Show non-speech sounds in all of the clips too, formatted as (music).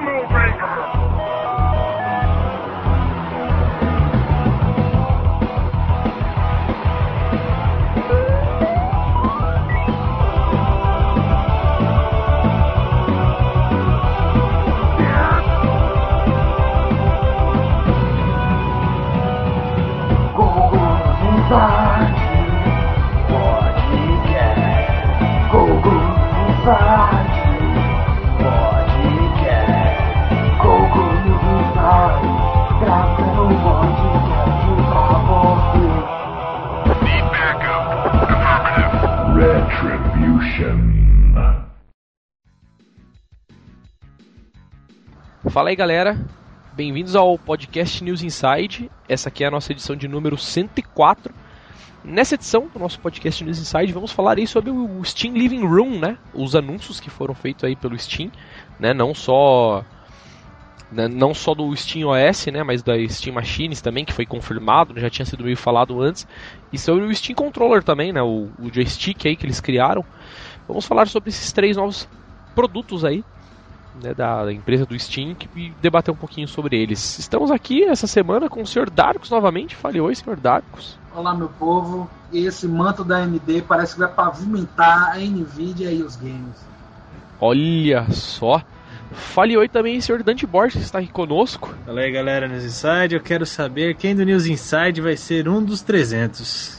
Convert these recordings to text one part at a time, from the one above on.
Move. Fala aí galera, bem-vindos ao podcast News Inside. Essa aqui é a nossa edição de número 104. Nessa edição do nosso podcast News Inside, vamos falar aí sobre o Steam Living Room, né? Os anúncios que foram feitos aí pelo Steam, né? Não só né? não só do Steam OS, né, mas da Steam Machines também, que foi confirmado, já tinha sido meio falado antes, e sobre o Steam Controller também, né, o, o joystick aí que eles criaram. Vamos falar sobre esses três novos produtos aí né, da, empresa do Steam e debater um pouquinho sobre eles. Estamos aqui essa semana com o Sr. Darkus novamente. Fale oi, Sr. Darkus. Olá, meu povo. Esse manto da AMD parece que vai pavimentar a Nvidia e os games. Olha só. Fale oi também, Sr. Dante Borges, que está aqui conosco. Fala aí, galera, News Inside. Eu quero saber quem do News Inside vai ser um dos 300.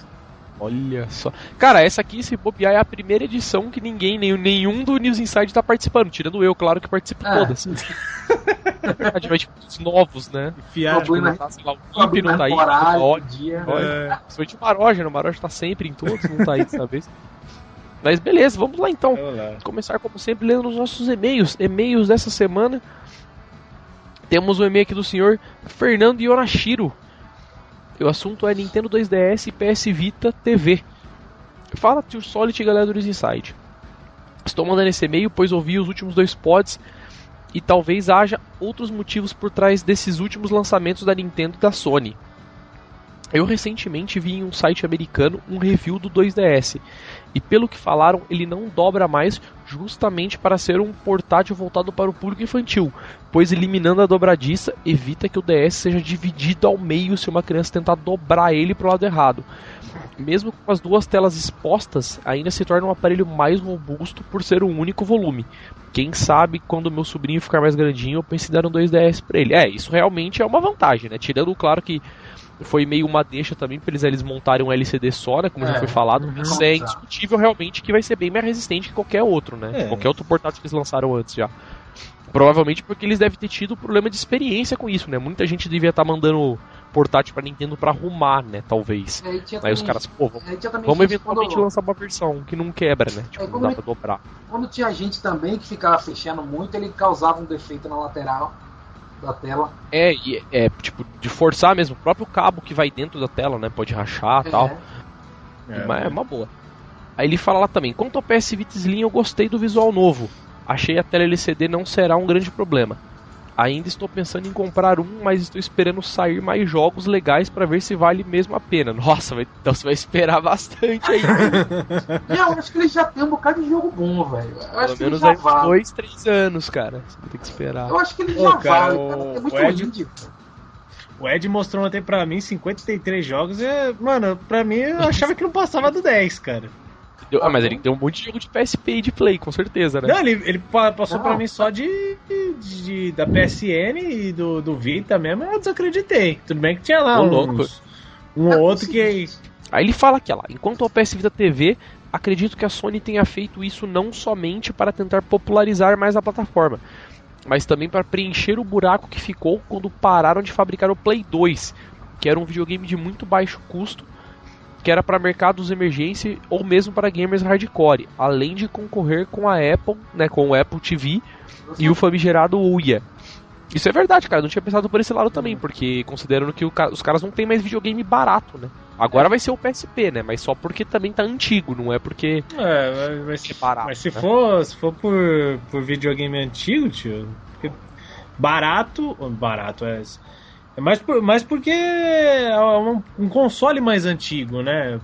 Olha só. Cara, essa aqui, se bobear, é a primeira edição que ninguém, nenhum, nenhum do News Inside tá participando. Tirando eu, claro que participo é. todas. a gente vai tipo os novos, né? Fiar, tipo, não tá, sei lá, o Imp não tá aí. Horário, dia. É. Foi de Maroja, o Maroja tá sempre em todos, não tá aí dessa vez. Mas beleza, vamos lá então. Vamos lá. Começar como sempre lendo os nossos e-mails. E-mails dessa semana. Temos o um e-mail aqui do senhor Fernando Yonashiro. O assunto é Nintendo 2DS e PS Vita TV. Fala Tio Solid e galera do Inside. Estou mandando esse e-mail pois ouvi os últimos dois pods e talvez haja outros motivos por trás desses últimos lançamentos da Nintendo e da Sony. Eu recentemente vi em um site americano um review do 2DS e pelo que falaram ele não dobra mais justamente para ser um portátil voltado para o público infantil, pois eliminando a dobradiça evita que o DS seja dividido ao meio se uma criança tentar dobrar ele para o lado errado. Mesmo com as duas telas expostas, ainda se torna um aparelho mais robusto por ser um único volume. Quem sabe quando meu sobrinho ficar mais grandinho eu pense em dar um 2DS para ele. É, isso realmente é uma vantagem, né? Tirando claro que foi meio uma deixa também para eles, eles montarem um LCD só, né? Como é, já foi falado. Isso é indiscutível realmente que vai ser bem mais resistente que qualquer outro, né? É. Qualquer outro portátil que eles lançaram antes já. Provavelmente porque eles devem ter tido problema de experiência com isso, né? Muita gente devia estar tá mandando portátil pra Nintendo pra arrumar, né? Talvez. É, Aí também, os caras, pô, vamos, vamos eventualmente quando... lançar uma versão que não quebra, né? Tipo, é, não dá pra dobrar. Quando tinha gente também que ficava fechando muito, ele causava um defeito na lateral da tela. É, e, é, tipo, de forçar mesmo, o próprio cabo que vai dentro da tela, né? Pode rachar e é. tal. É, Mas é uma boa. Aí ele fala lá também, quanto ao PS Vita Slim eu gostei do visual novo. Achei a tela LCD não será um grande problema. Ainda estou pensando em comprar um, mas estou esperando sair mais jogos legais para ver se vale mesmo a pena. Nossa, vai, então você vai esperar bastante aí. (laughs) eu acho que ele já tem um bocado de jogo bom, velho. Pelo menos aí vale. dois, três anos, cara. Você vai ter que esperar. Eu acho que ele já cara, vale, cara. É muito o Ed, O Ed mostrou até pra mim 53 jogos e, mano, pra mim eu achava que não passava do 10, cara. Deu, ah, mas ele deu um monte de jogo de PSP e de Play, com certeza, né? Não, ele, ele passou pra mim só de, de, da PSN e do, do Vita mesmo, eu desacreditei. Tudo bem que tinha lá um uns, um ou outro que... Aí ele fala aqui, ó, enquanto o PS Vita TV, acredito que a Sony tenha feito isso não somente para tentar popularizar mais a plataforma, mas também para preencher o buraco que ficou quando pararam de fabricar o Play 2, que era um videogame de muito baixo custo que era para mercados de emergência ou mesmo para gamers hardcore, além de concorrer com a Apple, né, com o Apple TV e o famigerado Uia. Isso é verdade, cara. Eu não tinha pensado por esse lado também, porque considerando que os caras não tem mais videogame barato, né? Agora vai ser o PSP, né? Mas só porque também tá antigo, não é porque. É, mas, se, barato, mas se né? for, se for por, por videogame antigo, tio. Barato. Barato, é. É mais, por, mais porque é um, um console mais antigo, né?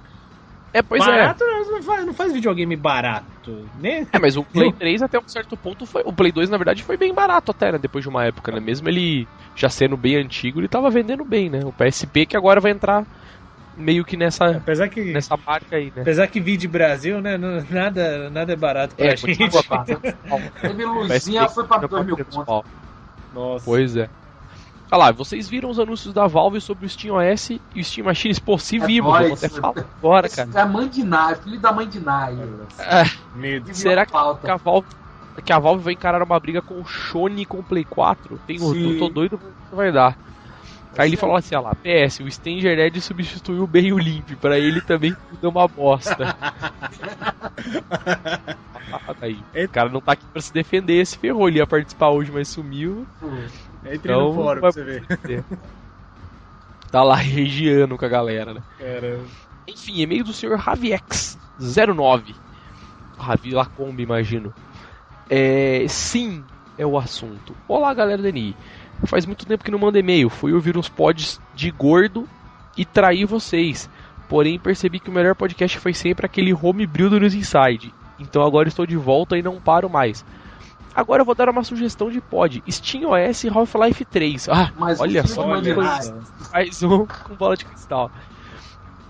É, pois barato, é. Barato não faz, não faz videogame barato. Nem... É, mas o (laughs) Play 3 até um certo ponto foi. O Play 2, na verdade, foi bem barato até, né? Depois de uma época, né? Mesmo ele já sendo bem antigo, ele tava vendendo bem, né? O PSP que agora vai entrar meio que nessa, apesar que, nessa marca aí, né? Apesar que vi de Brasil, né? Nada, nada é barato pra é, gente. (laughs) Teve luzinha, foi pra 2 mil pontos. Nossa. Pois é. Olha lá, vocês viram os anúncios da Valve sobre o Steam OS e o Steam Machines? Pô, se é vimos, vou até falar agora, cara. É a mãe de Nai, filho da mãe de Nai. É, será que, que, a Valve, que a Valve vai encarar uma briga com o Shone com o Play 4? Tem, eu tô doido pra que vai dar. Aí ele falou assim, ó lá, PS, o Stanger Edge substituiu bem o Limp, pra ele também deu uma bosta. (laughs) aí, o cara não tá aqui pra se defender, esse ferrou, ele ia participar hoje, mas sumiu. Entre então, no fórum pra você ver. Tá lá regiando com a galera, né? Caramba. Enfim, e-mail do senhor Raviex09. Ravi Lacombe, imagino. É, sim, é o assunto. Olá, galera da NI. Faz muito tempo que não mando e-mail. Fui ouvir uns pods de gordo e trair vocês. Porém, percebi que o melhor podcast foi sempre aquele homebrew do News Inside. Então agora estou de volta e não paro mais. Agora eu vou dar uma sugestão de pod. Steam OS e Half-Life 3. Ah, Mas olha só. Mais um com bola de cristal.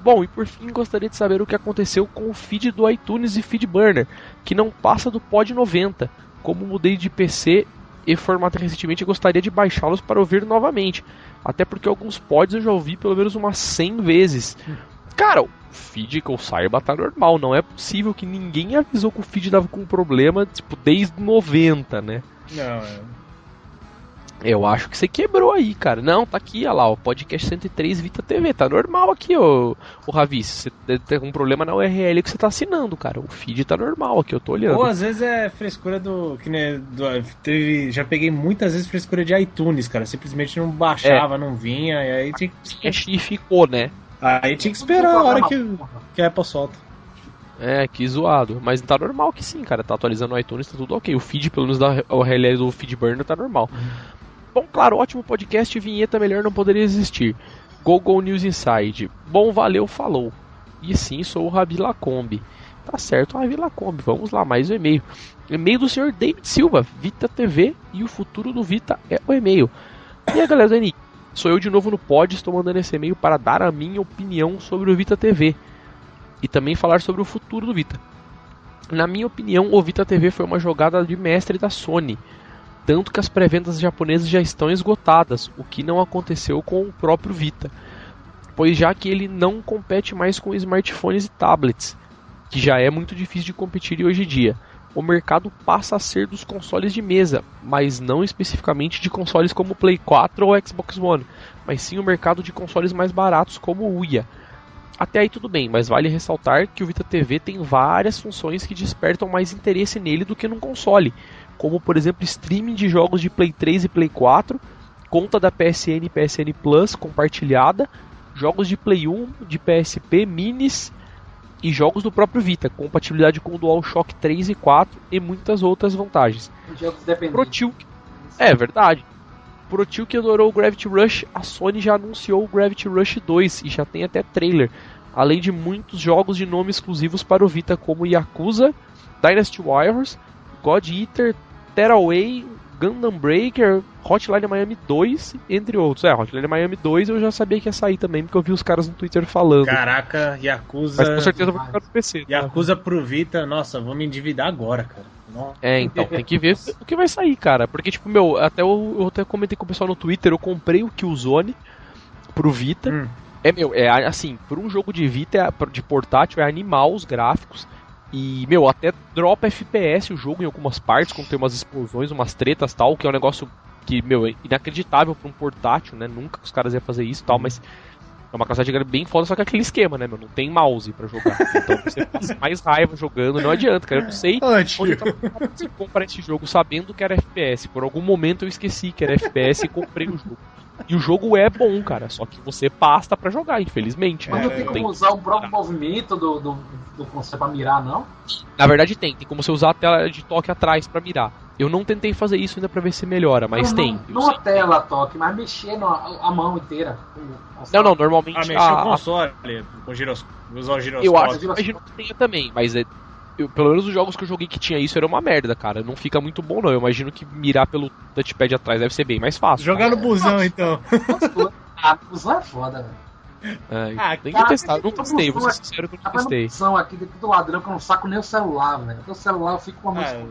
Bom, e por fim gostaria de saber o que aconteceu com o feed do iTunes e Feedburner, que não passa do pod 90. Como mudei de PC e formato recentemente, gostaria de baixá-los para ouvir novamente. Até porque alguns pods eu já ouvi pelo menos umas 100 vezes. Cara, o feed que eu saiba tá normal. Não é possível que ninguém avisou que o feed tava com problema, tipo, desde 90, né? Não, é. Eu acho que você quebrou aí, cara. Não, tá aqui, olha lá, o podcast 103 Vita TV. Tá normal aqui, ô, ô Ravi. Você deve ter um problema na URL que você tá assinando, cara. O feed tá normal aqui, eu tô olhando. Ou às vezes é frescura do. Que né, do, teve, já peguei muitas vezes frescura de iTunes, cara. Simplesmente não baixava, é. não vinha, e aí tinha que. E ficou, né? Aí tinha que esperar a hora que, que a Apple solta. É, que zoado. Mas tá normal que sim, cara. Tá atualizando o iTunes, tá tudo ok. O feed, pelo menos da URL do Feedburner, tá normal. Uhum. Bom, claro, ótimo podcast. Vinheta melhor não poderia existir. Google News Inside. Bom, valeu, falou. E sim, sou o Rabi Lacombe. Tá certo, Rabi Lacombe. Vamos lá, mais um e-mail. E-mail do senhor David Silva, Vita TV. E o futuro do Vita é o e-mail. E aí, galera, Dani, Sou eu de novo no pod, estou mandando esse e-mail para dar a minha opinião sobre o Vita TV e também falar sobre o futuro do Vita. Na minha opinião, o Vita TV foi uma jogada de mestre da Sony, tanto que as pré-vendas japonesas já estão esgotadas, o que não aconteceu com o próprio Vita, pois já que ele não compete mais com smartphones e tablets, que já é muito difícil de competir hoje em dia o mercado passa a ser dos consoles de mesa, mas não especificamente de consoles como Play 4 ou Xbox One, mas sim o mercado de consoles mais baratos como o Uia. Até aí tudo bem, mas vale ressaltar que o Vita TV tem várias funções que despertam mais interesse nele do que num console, como por exemplo streaming de jogos de Play 3 e Play 4, conta da PSN e PSN Plus compartilhada, jogos de Play 1, de PSP, minis e jogos do próprio Vita, compatibilidade com o DualShock 3 e 4 e muitas outras vantagens. Jogos Pro tio... É verdade. Pro tio que adorou o Gravity Rush, a Sony já anunciou o Gravity Rush 2 e já tem até trailer, além de muitos jogos de nome exclusivos para o Vita como Yakuza, Dynasty Warriors, God Eater, Tearaway, Gundam Breaker, Hotline Miami 2, entre outros. É, Hotline Miami 2 eu já sabia que ia sair também, porque eu vi os caras no Twitter falando. Caraca, Yakuza. Mas com certeza vai ficar no PC. Tá? Yakuza tá? pro Vita, nossa, vou me endividar agora, cara. Nossa. É, então, tem que ver o que vai sair, cara. Porque, tipo, meu, até eu, eu até comentei com o pessoal no Twitter, eu comprei o Killzone pro Vita. Hum. É, meu, é assim, por um jogo de Vita, é, de portátil, é animal os gráficos. E, meu, até dropa FPS o jogo em algumas partes, quando tem umas explosões, umas tretas tal, que é um negócio que, meu, é inacreditável para um portátil, né? Nunca os caras iam fazer isso tal, mas é uma capacidade bem foda, só que é aquele esquema, né, meu? Não tem mouse para jogar. Então você passa mais raiva jogando, não adianta, cara. Eu não sei onde eu tava comprar esse jogo sabendo que era FPS. Por algum momento eu esqueci que era FPS e comprei o jogo. E o jogo é bom, cara, só que você pasta para jogar, infelizmente. Mas não tem como usar o próprio movimento do, do, do console pra mirar, não? Na verdade tem, tem como você usar a tela de toque atrás para mirar. Eu não tentei fazer isso ainda pra ver se melhora, mas não, tem. Não, não a tela toque, mas mexer a, a mão inteira. Não, não, normalmente. Ah, mexer a, o console, com giros, usar o giroscópio. Eu acho que imagino que tenha também, mas é, eu, pelo menos os jogos que eu joguei que tinha isso era uma merda, cara. Não fica muito bom, não. Eu imagino que mirar pelo touchpad atrás deve ser bem mais fácil. Jogar no busão, então. ah, busão é foda, velho. É, ah, tem que testar. Não testei, vou ser sincero que eu não testei. Busão aqui dentro do ladrão que eu não saco nem o celular, velho. O celular eu fico com a música.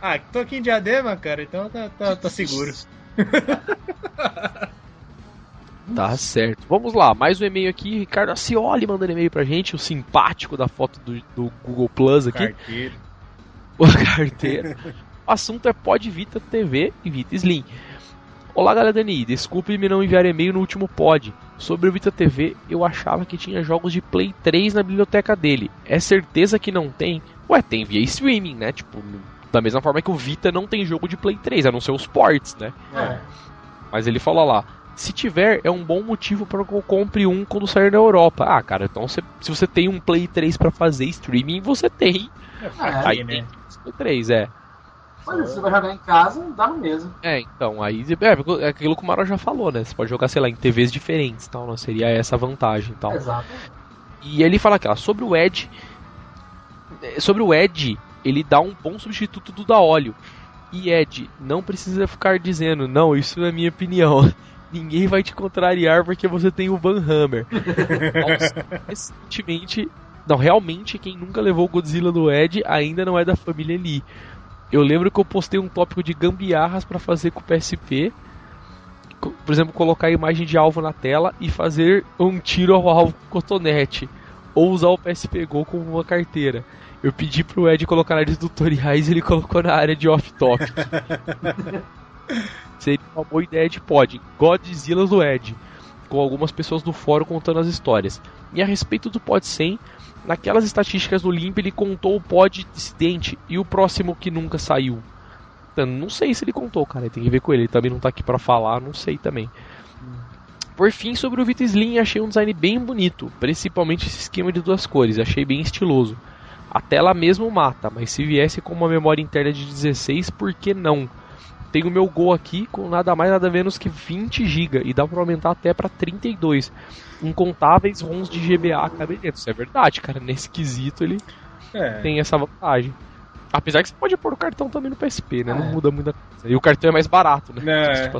Ah, ah, tô aqui em Diadema, cara, então tá, tá, tá seguro. (laughs) Tá certo. Vamos lá, mais um e-mail aqui. Ricardo Acioli mandando e-mail pra gente, o simpático da foto do, do Google Plus aqui. Carteiro. (laughs) O carteiro. o assunto é Pod Vita TV e Vita Slim. Olá, galera Dani. Desculpe me não enviar e-mail no último pod. Sobre o Vita TV, eu achava que tinha jogos de Play 3 na biblioteca dele. É certeza que não tem? Ué, tem via streaming, né? Tipo, da mesma forma que o Vita não tem jogo de Play 3, a não ser os ports, né? É. Mas ele fala lá: se tiver, é um bom motivo para que eu compre um quando sair na Europa. Ah, cara, então se você tem um Play 3 para fazer streaming, você tem. É, aí né? tem Play 3, é. Mas você vai jogar em casa, dá no mesmo. É, então, aí é, é aquilo que o Maro já falou, né? Você pode jogar, sei lá, em TVs diferentes tal, não seria essa a vantagem tal. Exato. E ele fala aqui, ó, sobre o Edge. Sobre o Edge, ele dá um bom substituto do da óleo. E Ed, não precisa ficar dizendo, não, isso é minha opinião ninguém vai te contrariar porque você tem o Van Hammer. (laughs) recentemente, não, realmente quem nunca levou o Godzilla do Ed ainda não é da família Lee. Eu lembro que eu postei um tópico de gambiarras para fazer com o PSP. Por exemplo, colocar a imagem de alvo na tela e fazer um tiro ao alvo com cotonete. Ou usar o PSP Go como uma carteira. Eu pedi pro Ed colocar na área de tutoriais e ele colocou na área de off-topic. (laughs) Seria uma boa ideia de pod. Godzilla do Ed. Com algumas pessoas do fórum contando as histórias. E a respeito do pod 100, naquelas estatísticas do Limp ele contou o pod dissidente e o próximo que nunca saiu. Então, não sei se ele contou, cara. Tem que ver com ele. Ele também não tá aqui para falar, não sei também. Por fim, sobre o Vita Slim, achei um design bem bonito, principalmente esse esquema de duas cores, achei bem estiloso. A tela mesmo mata, mas se viesse com uma memória interna de 16, por que não? Tenho o meu Go aqui com nada mais nada menos que 20 GB e dá para aumentar até para 32. Incontáveis ROMs de GBA cabe dentro. Isso é verdade, cara. Nesse quesito ele é. tem essa vantagem. Apesar que você pode pôr o cartão também no PSP, né? É. Não muda muita coisa. E o cartão é mais barato, né? É.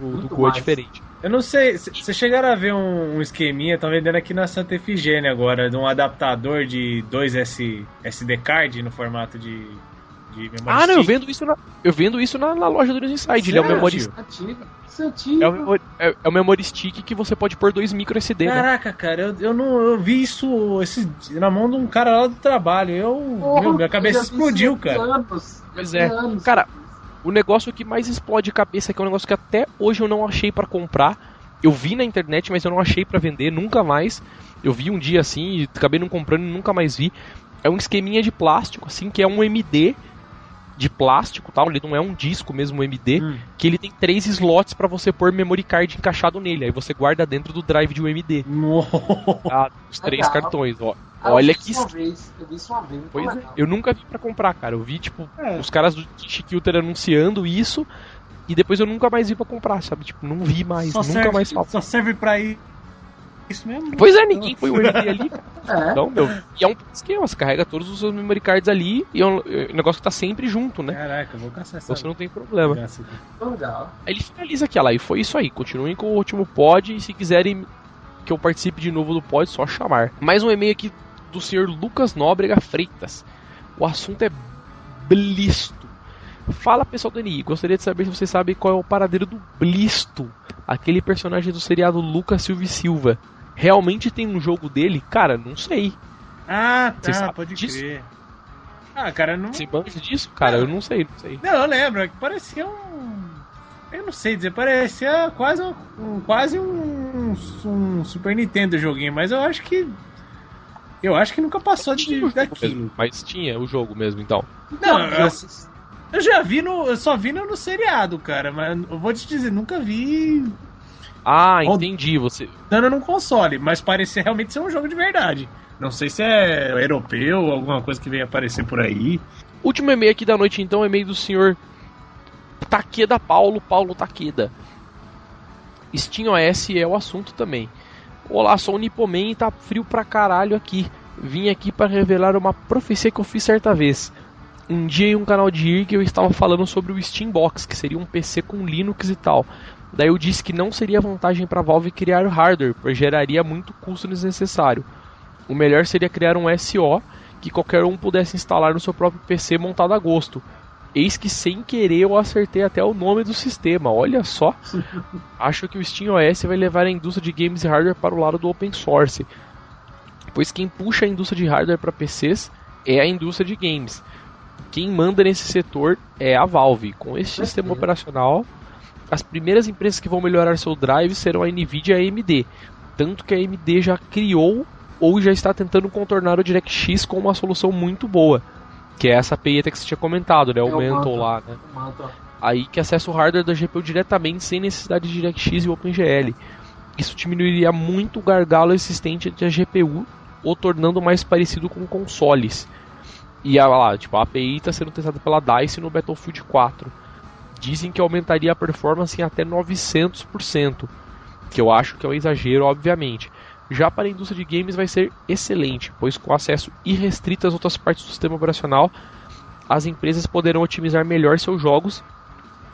O do Go é diferente. Eu não sei, vocês chegaram a ver um, um esqueminha, estão vendendo aqui na Santa Efigênia agora, de um adaptador de 2S, SD card no formato de de Ah, não, eu vendo isso na, eu vendo isso na, na loja do News Inside. Ele é o memory é o, é, é o memory stick que você pode pôr dois micro SD. Né? Caraca, né? cara, eu, eu não eu vi isso esse, na mão de um cara lá do trabalho. Eu, oh, meu, minha cabeça explodiu, cara. Anos, pois é. Anos. Cara, o negócio que mais explode cabeça, que é um negócio que até hoje eu não achei para comprar. Eu vi na internet, mas eu não achei para vender, nunca mais. Eu vi um dia assim, acabei não comprando e nunca mais vi. É um esqueminha de plástico, assim, que é um MD de plástico, tal, ele não é um disco mesmo MD, hum. que ele tem três slots para você pôr memory card encaixado nele. Aí você guarda dentro do drive de um MD. Tá? Os três Legal. cartões, ó. Ah, Olha que. Uma vez. Eu vi isso uma vez. Pois é, eu nunca vi para comprar, cara. Eu vi, tipo, é. os caras do Chiquilter anunciando isso. E depois eu nunca mais vi pra comprar, sabe? Tipo, não vi mais, só nunca serve, mais falta. Só serve pra ir isso mesmo? Pois é, ninguém põe o MD ali. (laughs) É. Então, meu. E é um esquema, você carrega todos os seus memory cards ali e é um, é um negócio que tá sempre junto, né? Caraca, eu vou caçar Então você não tem problema. Legal. Aí ele finaliza aqui, lá, e foi isso aí. Continuem com o último pod e se quiserem que eu participe de novo do pod, só chamar. Mais um e-mail aqui do senhor Lucas Nóbrega Freitas. O assunto é blisto. Fala pessoal do NI, gostaria de saber se você sabe qual é o paradeiro do Blisto, aquele personagem do seriado Lucas Silva e Silva realmente tem um jogo dele? Cara, não sei. Ah, tá, Você pode disso? crer. Ah, cara, não. Você banca disso? Cara, eu não sei, não sei. Não, eu lembro, que parecia um. Eu não sei dizer, parecia quase um, quase um, um Super Nintendo joguinho, mas eu acho que. Eu acho que nunca passou de, daquilo. Mesmo, mas tinha o jogo mesmo, então. Não, eu, eu já vi no. Eu só vi no, no seriado, cara, mas eu vou te dizer, nunca vi ah, entendi. Você. Dando num console, mas parecia realmente ser um jogo de verdade. Não sei se é europeu ou alguma coisa que vem aparecer por aí. Último e-mail aqui da noite, então, e-mail do senhor Takeda Paulo, Paulo Takeda. Steam OS é o assunto também. Olá, sou o Nipoman e tá frio pra caralho aqui. Vim aqui para revelar uma profecia que eu fiz certa vez. Um dia em um canal de IRG eu estava falando sobre o Steambox, que seria um PC com Linux e tal. Daí eu disse que não seria vantagem para a Valve criar hardware, pois geraria muito custo desnecessário. O melhor seria criar um SO que qualquer um pudesse instalar no seu próprio PC montado a gosto. Eis que sem querer eu acertei até o nome do sistema, olha só. (laughs) Acho que o SteamOS vai levar a indústria de games e hardware para o lado do open source, pois quem puxa a indústria de hardware para PCs é a indústria de games. Quem manda nesse setor é a Valve. Com esse sistema operacional, as primeiras empresas que vão melhorar seu drive serão a Nvidia e a AMD. Tanto que a AMD já criou ou já está tentando contornar o DirectX com uma solução muito boa. Que é essa API que você tinha comentado, né? O, é o Mantle lá, né? Aí que acessa o hardware da GPU diretamente sem necessidade de DirectX e OpenGL. Isso diminuiria muito o gargalo existente da GPU, ou tornando mais parecido com consoles. E a, lá, tipo, a API está sendo testada pela DICE no Battlefield 4. Dizem que aumentaria a performance em até 900%, que eu acho que é um exagero, obviamente. Já para a indústria de games vai ser excelente, pois com acesso irrestrito às outras partes do sistema operacional, as empresas poderão otimizar melhor seus jogos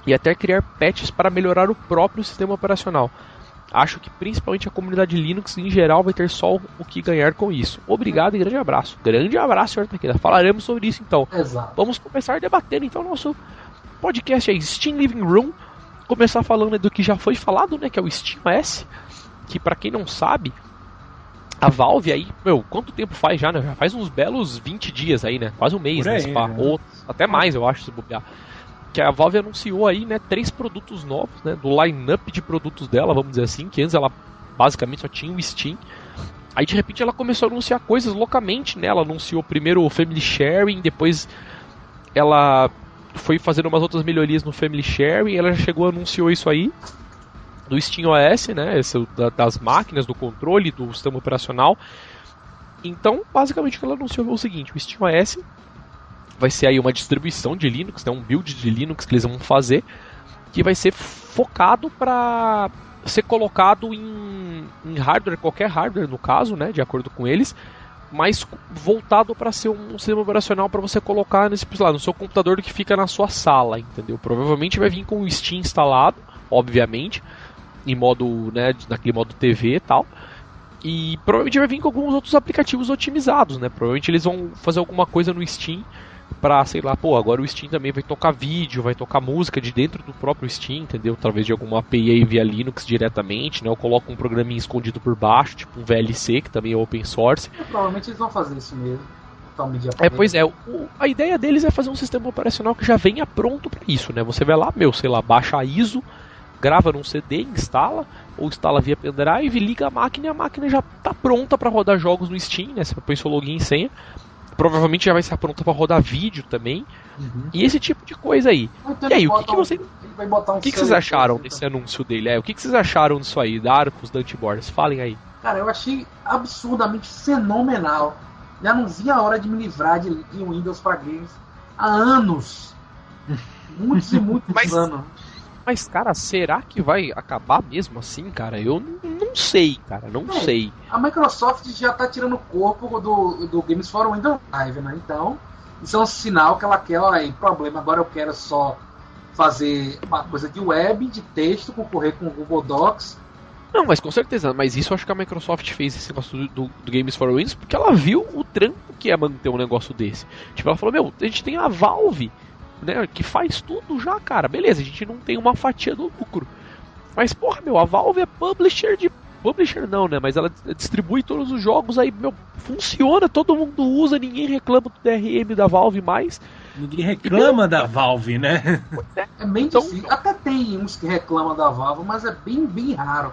e até criar patches para melhorar o próprio sistema operacional. Acho que principalmente a comunidade Linux em geral vai ter só o que ganhar com isso. Obrigado e grande abraço. Grande abraço, senhor Taqueda. Falaremos sobre isso então. Exato. Vamos começar debatendo então nosso podcast aí, Steam Living Room. Começar falando do que já foi falado, né, que é o Steam S, que para quem não sabe, a Valve aí, meu, quanto tempo faz já, né? Já faz uns belos 20 dias aí, né? Quase um mês, né? né? Ou até mais, eu acho, se bobear. Que a Valve anunciou aí, né, três produtos novos, né? Do line-up de produtos dela, vamos dizer assim, que antes ela basicamente só tinha o Steam. Aí de repente ela começou a anunciar coisas loucamente, né? Ela anunciou primeiro o Family Sharing, depois ela foi fazendo umas outras melhorias no Family Sharing, ela já chegou anunciou isso aí do SteamOS, né, esse, das máquinas, do controle, do sistema operacional. Então, basicamente, o que ela anunciou é o seguinte: o SteamOS vai ser aí uma distribuição de Linux, né, um build de Linux que eles vão fazer, que vai ser focado para ser colocado em, em, hardware, qualquer hardware no caso, né, de acordo com eles, mas voltado para ser um sistema operacional para você colocar nesse lá, no seu computador que fica na sua sala, entendeu? Provavelmente vai vir com o Steam instalado, obviamente, em modo, né, naquele modo TV e tal. E provavelmente vai vir com alguns outros aplicativos otimizados, né? Provavelmente eles vão fazer alguma coisa no Steam pra, sei lá, pô, agora o Steam também vai tocar vídeo, vai tocar música de dentro do próprio Steam, entendeu? Através de alguma API via Linux diretamente, né? Ou coloca um programinha escondido por baixo, tipo um VLC, que também é open source. É, provavelmente eles vão fazer isso mesmo. É, pois é, o, a ideia deles é fazer um sistema operacional que já venha pronto para isso, né? Você vai lá, meu, sei lá, baixa a ISO, grava num CD, instala, ou instala via pendrive, liga a máquina e a máquina já está pronta para rodar jogos no Steam, né? Você põe seu login e senha. Provavelmente já vai estar pronta para rodar vídeo também. Uhum. E esse tipo de coisa aí. E aí, o que, que, você, um o que, que vocês acharam desse anúncio dele? É, o que, que vocês acharam disso aí, da Arcos, da Antiboards? Falem aí. Cara, eu achei absurdamente fenomenal. Já não vi a hora de me livrar de, de Windows para games há anos. (laughs) Muitos e muitos Mas, anos. Mas, cara, será que vai acabar mesmo assim, cara? Eu não, sei, cara, não, não, sei. A Microsoft já tá tirando o corpo do, do Games for Windows Live, né? Então, isso é um sinal que ela quer, olha problema, agora eu quero só fazer uma coisa de web, de texto, concorrer com o Google Docs. Não, mas com certeza, mas isso eu acho que a Microsoft fez esse negócio do, do, Games for Windows porque ela viu o trampo que é manter um negócio desse. Tipo, ela falou, meu, a gente tem a Valve né, que faz tudo já, cara. Beleza, a gente não tem uma fatia do lucro. Mas, porra, meu, a Valve é publisher de. Publisher não, né? Mas ela distribui todos os jogos aí, meu, funciona, todo mundo usa, ninguém reclama do DRM da Valve mais. Ninguém reclama da Valve, né? É, é bem então, difícil. Até tem uns que reclamam da Valve, mas é bem, bem raro.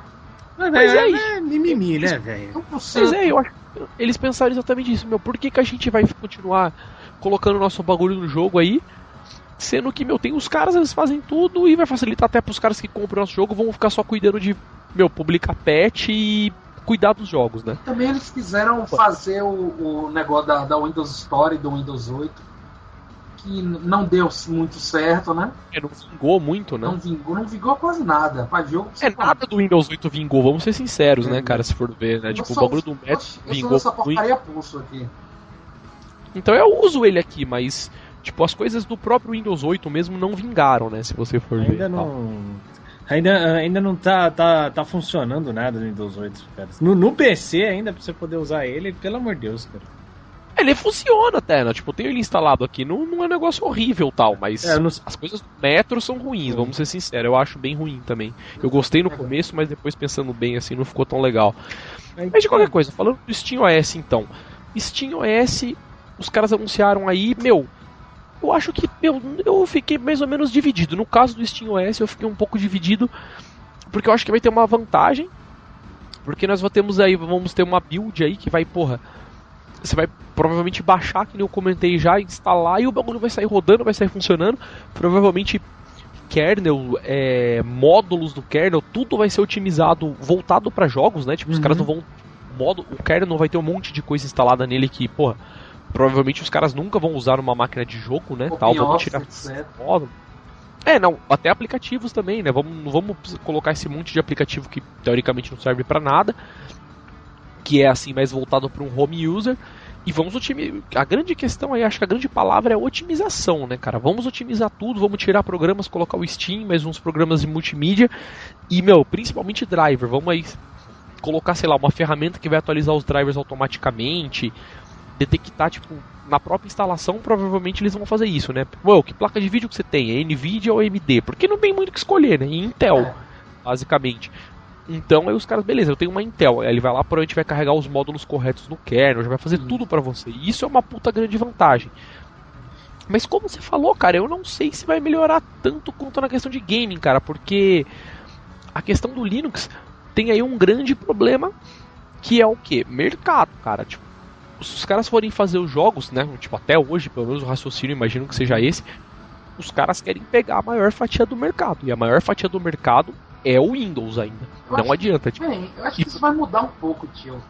Mas, mas é, é, é mimimi, né, velho? Mas é, eu acho eles pensaram exatamente isso, meu. Por que, que a gente vai continuar colocando nosso bagulho no jogo aí? Sendo que, meu, tem os caras, eles fazem tudo e vai facilitar até pros caras que compram o nosso jogo, vão ficar só cuidando de, meu, publicar patch e cuidar dos jogos, né? Também eles quiseram fazer o, o negócio da, da Windows Store do Windows 8, que não deu muito certo, né? É, não vingou muito, né? Não vingou, não vingou quase nada. Pra jogo, é, nada do Windows 8 vingou, vamos ser sinceros, é, né, cara, se for ver, né? Tipo, o bagulho do Metro vingou essa porcaria pulso aqui. Então eu uso ele aqui, mas tipo, as coisas do próprio Windows 8 mesmo não vingaram, né, se você for Ainda ver. Não... Ainda, ainda não tá, tá, tá funcionando nada no Windows 8, cara. No, no PC ainda, pra você poder usar ele, pelo amor de Deus, cara. Ele funciona até, né? Tipo, eu tenho ele instalado aqui, não, não é um negócio horrível tal, mas é, não... as coisas do Metro são ruins, vamos ser sinceros. Eu acho bem ruim também. Eu gostei no começo, mas depois pensando bem assim, não ficou tão legal. Mas de qualquer coisa, falando do SteamOS então. SteamOS, os caras anunciaram aí, meu. Eu acho que meu, eu fiquei mais ou menos dividido. No caso do SteamOS, eu fiquei um pouco dividido, porque eu acho que vai ter uma vantagem. Porque nós vamos aí, vamos ter uma build aí que vai, porra você vai provavelmente baixar, que nem eu comentei já, instalar e o bagulho vai sair rodando, vai sair funcionando. Provavelmente kernel, é, módulos do kernel, tudo vai ser otimizado, voltado para jogos, né? Tipo, uhum. os caras não vão. Modo, o kernel vai ter um monte de coisa instalada nele que, porra, provavelmente os caras nunca vão usar numa máquina de jogo, né? Tal, vamos tirar módulo. É, não, até aplicativos também, né? Vamos, vamos colocar esse monte de aplicativo que teoricamente não serve para nada que é assim mais voltado para um home user. E vamos otimizar. A grande questão aí, acho que a grande palavra é otimização, né, cara? Vamos otimizar tudo, vamos tirar programas, colocar o Steam, mais uns programas de multimídia. E, meu, principalmente driver. Vamos aí colocar, sei lá, uma ferramenta que vai atualizar os drivers automaticamente. Detectar, tipo, na própria instalação, provavelmente eles vão fazer isso, né? Ué, que placa de vídeo que você tem? É Nvidia ou AMD? Porque não tem muito o que escolher, né? Intel, é. basicamente. Então aí os caras, beleza, eu tenho uma Intel. Aí ele vai lá, provavelmente vai carregar os módulos corretos no kernel, já vai fazer uhum. tudo para você. E isso é uma puta grande vantagem. Mas como você falou, cara, eu não sei se vai melhorar tanto quanto na questão de gaming, cara, porque a questão do Linux tem aí um grande problema que é o que? Mercado, cara. Tipo, se os caras forem fazer os jogos, né? Tipo, até hoje, pelo menos o raciocínio, imagino que seja esse. Os caras querem pegar a maior fatia do mercado. E a maior fatia do mercado é o Windows ainda. Eu não adianta. tipo, bem, eu acho que isso vai mudar um pouco, tio.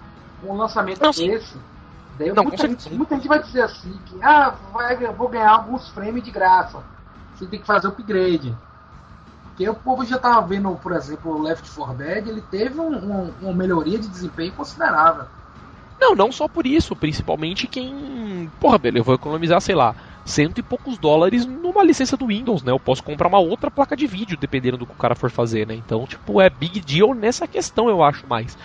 Um lançamento não, desse. Daí não, muita, gente, muita, gente, vai dizer assim que ah, vai, vou ganhar alguns frames de graça. Você tem que fazer upgrade. Porque o povo já tava vendo, por exemplo, o Left 4 Dead, ele teve um, um, uma melhoria de desempenho considerável. Não, não só por isso, principalmente quem. Porra, beleza, eu vou economizar, sei lá, cento e poucos dólares numa licença do Windows, né? Eu posso comprar uma outra placa de vídeo, dependendo do que o cara for fazer, né? Então, tipo, é big deal nessa questão, eu acho mais.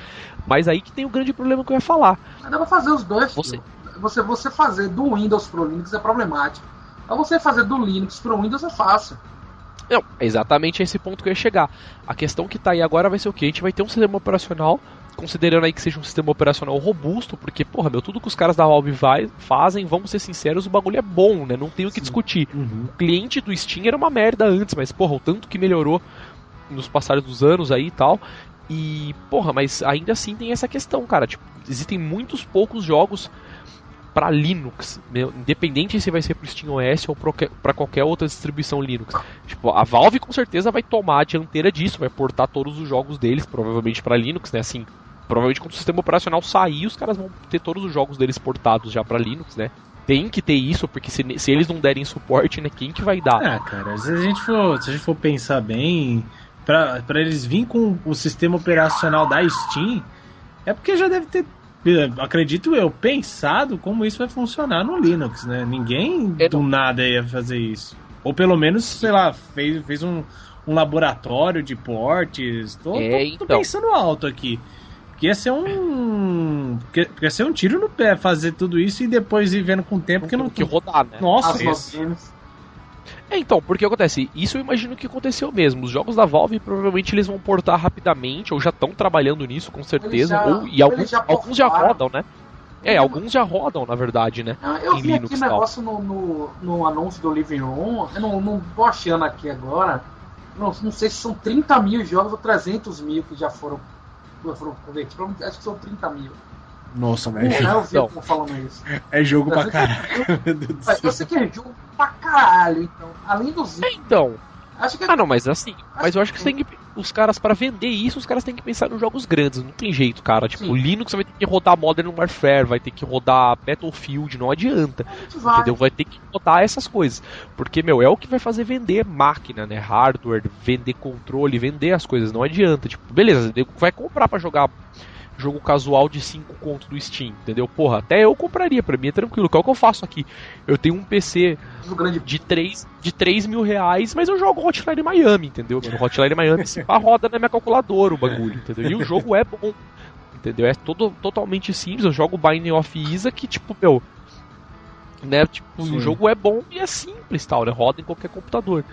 Mas aí que tem o grande problema que eu ia falar. Mas dá pra fazer os dois, você... você Você fazer do Windows pro Linux é problemático. Mas você fazer do Linux pro Windows é fácil. Não, é exatamente esse ponto que eu ia chegar. A questão que tá aí agora vai ser o que? A gente vai ter um sistema operacional considerando aí que seja um sistema operacional robusto, porque, porra, meu, tudo que os caras da Valve vai, fazem, vamos ser sinceros, o bagulho é bom, né? Não tem o que discutir. Uhum. O cliente do Steam era uma merda antes, mas, porra, o tanto que melhorou nos passados dos anos aí e tal. E, porra, mas ainda assim tem essa questão, cara. Tipo, existem muitos poucos jogos para Linux, meu, independente se vai ser pro SteamOS ou para qualquer outra distribuição Linux. Tipo, a Valve com certeza vai tomar a dianteira disso, vai portar todos os jogos deles, provavelmente para Linux, né? Assim, provavelmente quando o sistema operacional sair, os caras vão ter todos os jogos deles portados já para Linux, né? Tem que ter isso, porque se, se eles não derem suporte, né, quem que vai dar? Ah, cara, se a gente for, se a gente for pensar bem, para eles virem com o sistema operacional da Steam, é porque já deve ter, acredito eu, pensado como isso vai funcionar no Linux, né? Ninguém do nada ia fazer isso. Ou pelo menos, sei lá, fez, fez um, um laboratório de portes. Tô, é, tô, tô então. pensando alto aqui. Que ia ser um. Que ia ser um tiro no pé fazer tudo isso e depois ir vendo com o tempo que não. Que rodar, né? Nossa, É, então, porque acontece? Isso eu imagino que aconteceu mesmo. Os jogos da Valve provavelmente eles vão portar rapidamente, ou já estão trabalhando nisso, com certeza. Já, ou, e alguns já, alguns já rodam, né? É, alguns já rodam, na verdade, né? Eu vi Linux aqui negócio no, no, no, anúncio do Living Room, eu não, não tô achando aqui agora. Não, não sei se são 30 mil jogos ou 300 mil que já foram foram acho que são 30 mil. Nossa, velho. Não, eu vi então, falando isso. É jogo pra caralho. Eu, eu sei que é jogo pra caralho, então. Além dos. É, então. Acho que... Ah, não, mas assim, acho mas eu acho que, que... Que, os caras, para vender isso, os caras têm que pensar nos jogos grandes, não tem jeito, cara. Tipo, Sim. Linux vai ter que rodar Modern Warfare, vai ter que rodar Battlefield, não adianta. Vai. Entendeu? Vai ter que rodar essas coisas. Porque, meu, é o que vai fazer vender máquina, né? Hardware, vender controle, vender as coisas, não adianta. Tipo, beleza, vai comprar para jogar jogo casual de 5 conto do Steam, entendeu? Porra, até eu compraria, pra mim é tranquilo. É o que eu faço aqui. Eu tenho um PC de 3, de 3 mil reais, mas eu jogo Hotline Miami, entendeu? No Hotline Miami se pá, roda na minha calculadora o bagulho, entendeu? E o jogo é bom, entendeu? É todo, totalmente simples. Eu jogo Binding of Isa que, tipo, meu. Né, tipo, Sim. o jogo é bom e é simples, tal, né? Roda em qualquer computador.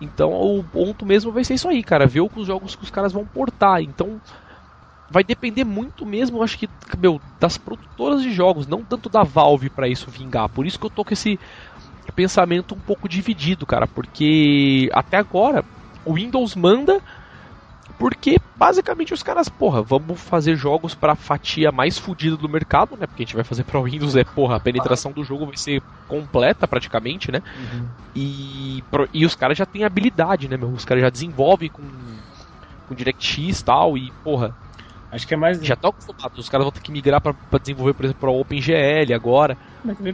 Então o ponto mesmo vai ser isso aí, cara. Ver os jogos que os caras vão portar. Então vai depender muito mesmo, acho que, meu, das produtoras de jogos, não tanto da Valve para isso vingar. Por isso que eu tô com esse pensamento um pouco dividido, cara, porque até agora o Windows manda porque basicamente os caras, porra, vamos fazer jogos para fatia mais fodida do mercado, né? Porque a gente vai fazer para Windows é, porra, a penetração do jogo vai ser completa praticamente, né? Uhum. E, e os caras já têm habilidade, né, meu? Os caras já desenvolvem com com DirectX e tal e, porra, Acho que é mais. Já estão acostumados. Os caras vão ter que migrar para desenvolver, por exemplo, para o OpenGL agora,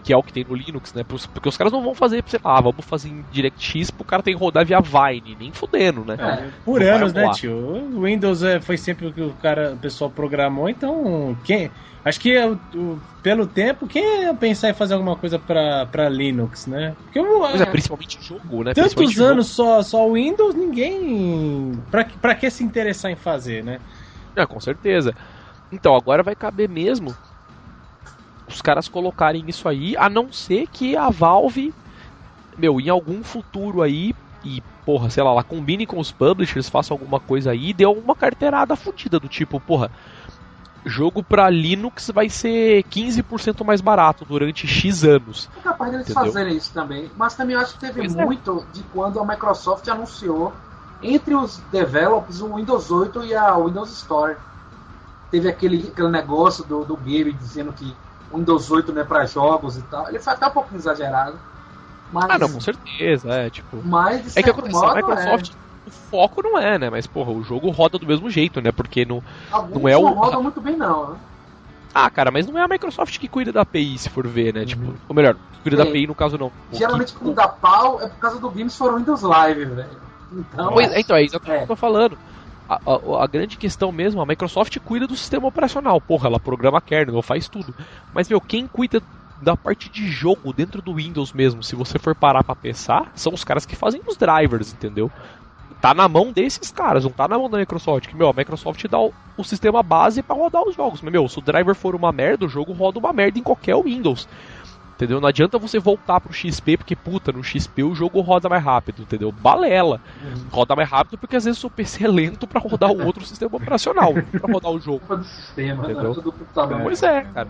que é o que tem no Linux, né? Porque os caras não vão fazer, sei lá, vamos fazer em DirectX pro cara tem que rodar via Vine, nem fudendo, né? É, por anos, né, tio? O Windows é, foi sempre o que o cara, o pessoal programou, então quem. Acho que o, o, pelo tempo, quem ia pensar em fazer alguma coisa para Linux, né? Porque eu, é, principalmente jogo, né? Tantos anos só, só Windows, ninguém. Pra, pra que se interessar em fazer, né? É, com certeza. Então, agora vai caber mesmo os caras colocarem isso aí, a não ser que a Valve, meu, em algum futuro aí, e porra, sei lá, ela combine com os publishers, faça alguma coisa aí e dê uma carteirada fodida do tipo, porra, jogo pra Linux vai ser 15% mais barato durante X anos. É capaz deles entendeu? fazerem isso também, mas também eu acho que teve pois é. muito é. de quando a Microsoft anunciou entre os developers, o Windows 8 e a Windows Store. Teve aquele, aquele negócio do, do Gabe dizendo que o Windows 8 não é para jogos e tal. Ele foi até um pouquinho exagerado. Mas, ah, não, com certeza, é, tipo... Mas, é que acontece, modo, a Microsoft, é... o foco não é, né, mas, porra, o jogo roda do mesmo jeito, né, porque no, não é o... não roda muito bem, não, né? Ah, cara, mas não é a Microsoft que cuida da API, se for ver, né? Tipo, uhum. Tipo, ou melhor, cuida é. da API no caso não. Geralmente quando dá pau é por causa do Games for Windows Live, velho. Então, pois, então é exatamente o que eu tô falando. A, a, a, grande questão mesmo, a Microsoft cuida do sistema operacional. Porra, ela programa kernel, faz tudo. Mas, meu, quem cuida da parte de jogo dentro do Windows mesmo, se você for parar pra pensar, são os caras que fazem os drivers, entendeu? Tá na mão desses caras, não tá na mão da Microsoft. Que, meu, a Microsoft dá o, o sistema base para rodar os jogos. Mas, meu, se o driver for uma merda, o jogo roda uma merda em qualquer Windows. Entendeu? Não adianta você voltar pro XP, porque, puta, no XP o jogo roda mais rápido, entendeu? Balela. Uhum. Roda mais rápido porque às vezes o PC é lento para rodar o outro (laughs) sistema operacional, para rodar o jogo. Do sistema, né? entendeu? Do pois é, cara.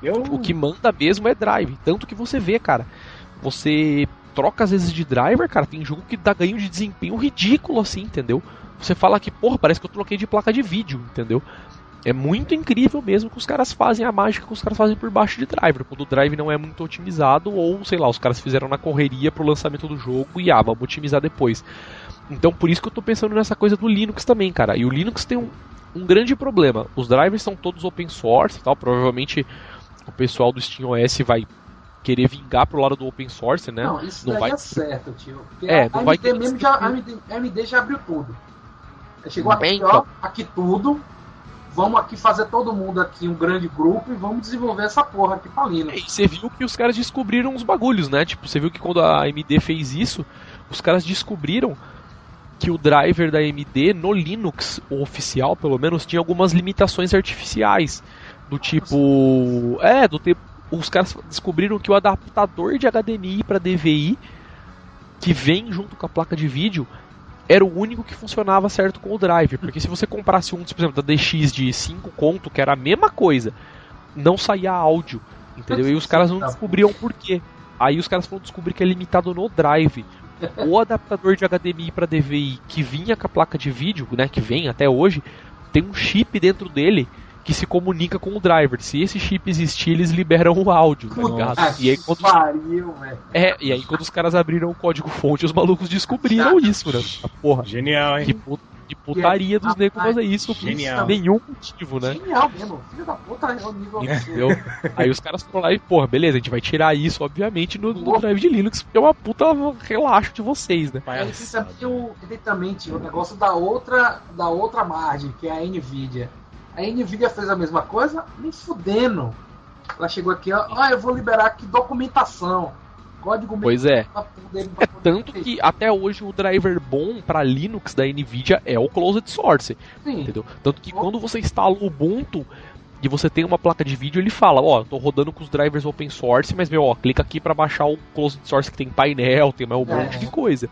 Eu... O que manda mesmo é drive. Tanto que você vê, cara. Você troca às vezes de driver, cara. Tem jogo que dá ganho de desempenho ridículo assim, entendeu? Você fala que, porra, parece que eu troquei de placa de vídeo, entendeu? É muito incrível mesmo que os caras fazem a mágica que os caras fazem por baixo de driver, quando o drive não é muito otimizado, ou sei lá, os caras fizeram na correria pro lançamento do jogo e ah, vamos otimizar depois. Então por isso que eu tô pensando nessa coisa do Linux também, cara. E o Linux tem um, um grande problema. Os drivers são todos open source e tal, provavelmente o pessoal do SteamOS vai querer vingar pro lado do open source, né? Não, isso não vai é certo, tio. Porque é, a, não vai AMD mesmo já, a AMD, AMD já abriu tudo. Chegou aqui, então. ó, aqui tudo, vamos aqui fazer todo mundo aqui um grande grupo e vamos desenvolver essa porra aqui pra Linux. E você viu que os caras descobriram os bagulhos, né? Tipo, você viu que quando a AMD fez isso, os caras descobriram que o driver da AMD no Linux, o oficial pelo menos, tinha algumas limitações artificiais. Do tipo. É, do tipo. Os caras descobriram que o adaptador de HDMI para DVI que vem junto com a placa de vídeo era o único que funcionava certo com o drive. Porque se você comprasse um, por exemplo, da DX de 5 conto, que era a mesma coisa, não saía áudio. Entendeu? E os (laughs) caras não descobriam por quê. Aí os caras foram descobrir que é limitado no drive. O adaptador de HDMI para DVI que vinha com a placa de vídeo, né, que vem até hoje, tem um chip dentro dele que se comunica com o driver. Se esse chip existir, eles liberam o áudio, tá ligado? e aí quando pariu, É, e aí quando os caras abriram o código fonte, os malucos descobriram isso, né? Porra. Genial, hein? Que puta de putaria dos negros fazer isso Genial. por nenhum motivo, né? Genial mesmo, filho da puta é o nível Entendeu? Aí os caras foram lá e, porra, beleza, a gente vai tirar isso, obviamente, no, no drive de Linux, porque é uma puta relaxo de vocês, né? Mas tem também o negócio da outra, da outra margem, que é a Nvidia. A Nvidia fez a mesma coisa, nem fudendo. Ela chegou aqui, ó, ah, eu vou liberar aqui documentação. Código pois é. é tanto que até hoje o driver bom para Linux da Nvidia é o Closed Source. Sim. Entendeu? Tanto que quando você instala o Ubuntu e você tem uma placa de vídeo, ele fala, ó, oh, tô rodando com os drivers open source, mas meu, ó, clica aqui para baixar o Closed Source que tem painel, tem mais um é. monte de coisa.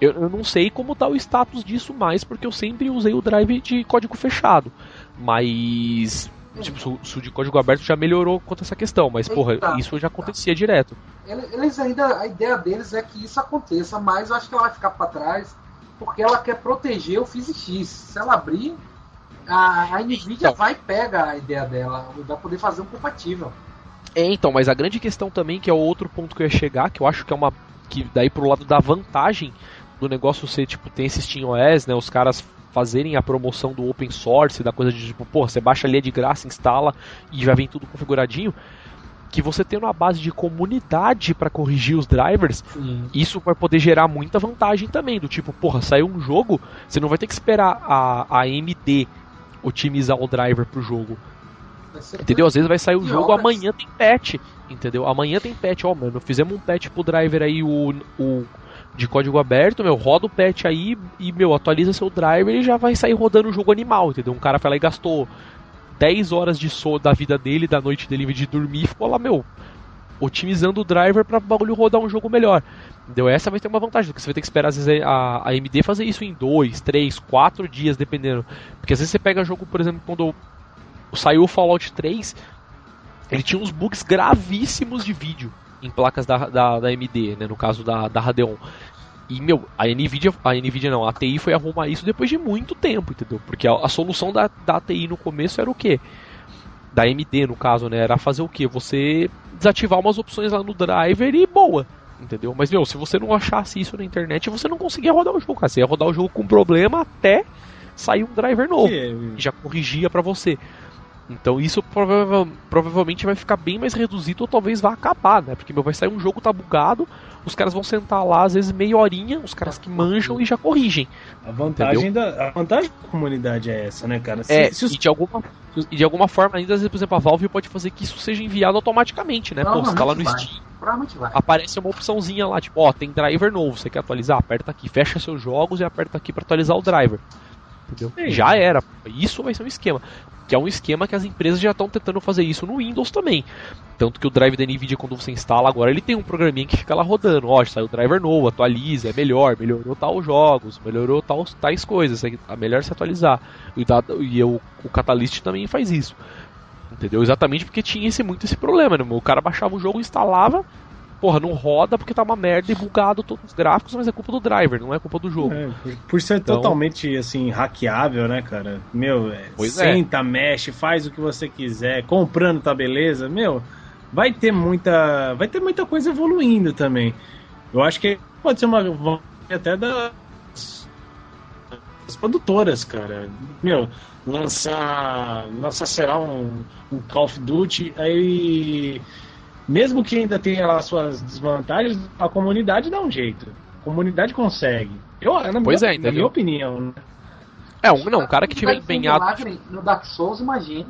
Eu, eu, não sei como tá o status disso mais, porque eu sempre usei o drive de código fechado. Mas Tipo, o de código aberto já melhorou quanto a essa questão, mas, porra, isso já acontecia direto. Eles ainda, a ideia deles é que isso aconteça, mas eu acho que ela vai ficar para trás porque ela quer proteger o PhysX. Se ela abrir, a, a Nvidia então, vai pegar a ideia dela, vai poder fazer um compatível. É, então, mas a grande questão também, que é o outro ponto que eu ia chegar, que eu acho que é uma. que daí pro lado da vantagem do negócio ser, tipo, tem esse SteamOS, né? Os caras fazerem a promoção do open source, da coisa de tipo, pô, você baixa ali é de graça, instala e já vem tudo configuradinho. Que você tendo a base de comunidade para corrigir os drivers, Sim. isso vai poder gerar muita vantagem também. Do tipo, porra, saiu um jogo, você não vai ter que esperar a, a AMD otimizar o driver pro jogo. Entendeu? Às vezes vai sair o jogo, horas. amanhã tem patch. Entendeu? Amanhã tem patch, ó, mano. Fizemos um patch pro driver aí, o, o de código aberto, meu, roda o patch aí e, meu, atualiza seu driver e já vai sair rodando o jogo animal, entendeu? Um cara foi lá e gastou 10 horas de sono da vida dele, da noite dele de dormir, ficou lá, meu, otimizando o driver para o bagulho rodar um jogo melhor. Entendeu? Essa vai ter uma vantagem, porque você vai ter que esperar às vezes a, a AMD fazer isso em 2, 3, 4 dias, dependendo. Porque às vezes você pega jogo, por exemplo, quando saiu o Fallout 3, ele tinha uns bugs gravíssimos de vídeo em placas da, da, da AMD, né, no caso da, da Radeon. E, meu, a Nvidia, a Nvidia não, a TI foi arrumar isso depois de muito tempo, entendeu? Porque a, a solução da, da TI no começo era o quê? Da AMD, no caso, né? Era fazer o quê? Você desativar umas opções lá no driver e boa, entendeu? Mas, meu, se você não achasse isso na internet, você não conseguia rodar o jogo, cara. Você ia rodar o jogo com problema até sair um driver novo. Que... já corrigia para você. Então isso prova provavelmente vai ficar bem mais reduzido ou talvez vá acabar, né? Porque meu, vai sair um jogo tá bugado, os caras vão sentar lá às vezes meia horinha, os caras que manjam e já corrigem. A vantagem, da, a vantagem da comunidade é essa, né, cara? Se, é, se os... e, de alguma, e de alguma forma ainda, por exemplo, a Valve pode fazer que isso seja enviado automaticamente, né? Pô, você tá lá no vai. Steam. Aparece uma opçãozinha lá, tipo, ó, tem driver novo, você quer atualizar? Aperta aqui, fecha seus jogos e aperta aqui para atualizar o driver. Entendeu? Já era. Isso vai ser um esquema que é um esquema que as empresas já estão tentando fazer isso no Windows também. Tanto que o drive da Nvidia, quando você instala agora, ele tem um programinha que fica lá rodando. Ó, saiu o driver novo, atualiza, é melhor, melhorou tal jogos, melhorou tal, tais coisas, é melhor se atualizar. E, e o, o Catalyst também faz isso. Entendeu? Exatamente porque tinha esse, muito esse problema, né? O cara baixava o jogo, instalava, porra, não roda porque tá uma merda e bugado todos os gráficos, mas é culpa do driver, não é culpa do jogo. É, por, ser então... totalmente, assim, hackeável, né, cara? Meu, é, pois é. senta, é. mexe, faz o que você quiser, comprando tá beleza, meu, vai ter muita, vai ter muita coisa evoluindo também. Eu acho que pode ser uma até das, das produtoras, cara. Meu, lançar, lançar será um, um Call of Duty, aí mesmo que ainda tenha lá suas desvantagens, a comunidade dá um jeito. A comunidade consegue. Eu, na, pois minha, é, na minha opinião. Né? É, um, não, um cara que tiver empenhado. No Dark Souls, imagina.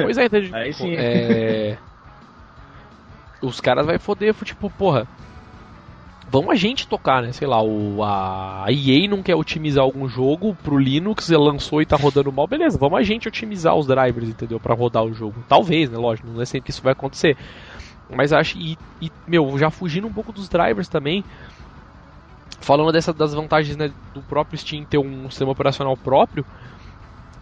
Pois é, então, (laughs) Aí sim. É... (laughs) Os caras vai foder, tipo, porra, vamos a gente tocar, né? Sei lá, o, a EA não quer otimizar algum jogo pro Linux, lançou e tá rodando mal, beleza, vamos a gente otimizar os drivers, entendeu? para rodar o jogo. Talvez, né? Lógico, não é sempre que isso vai acontecer. Mas acho, e, e meu, já fugindo um pouco dos drivers também, falando dessa, das vantagens né, do próprio Steam ter um sistema operacional próprio,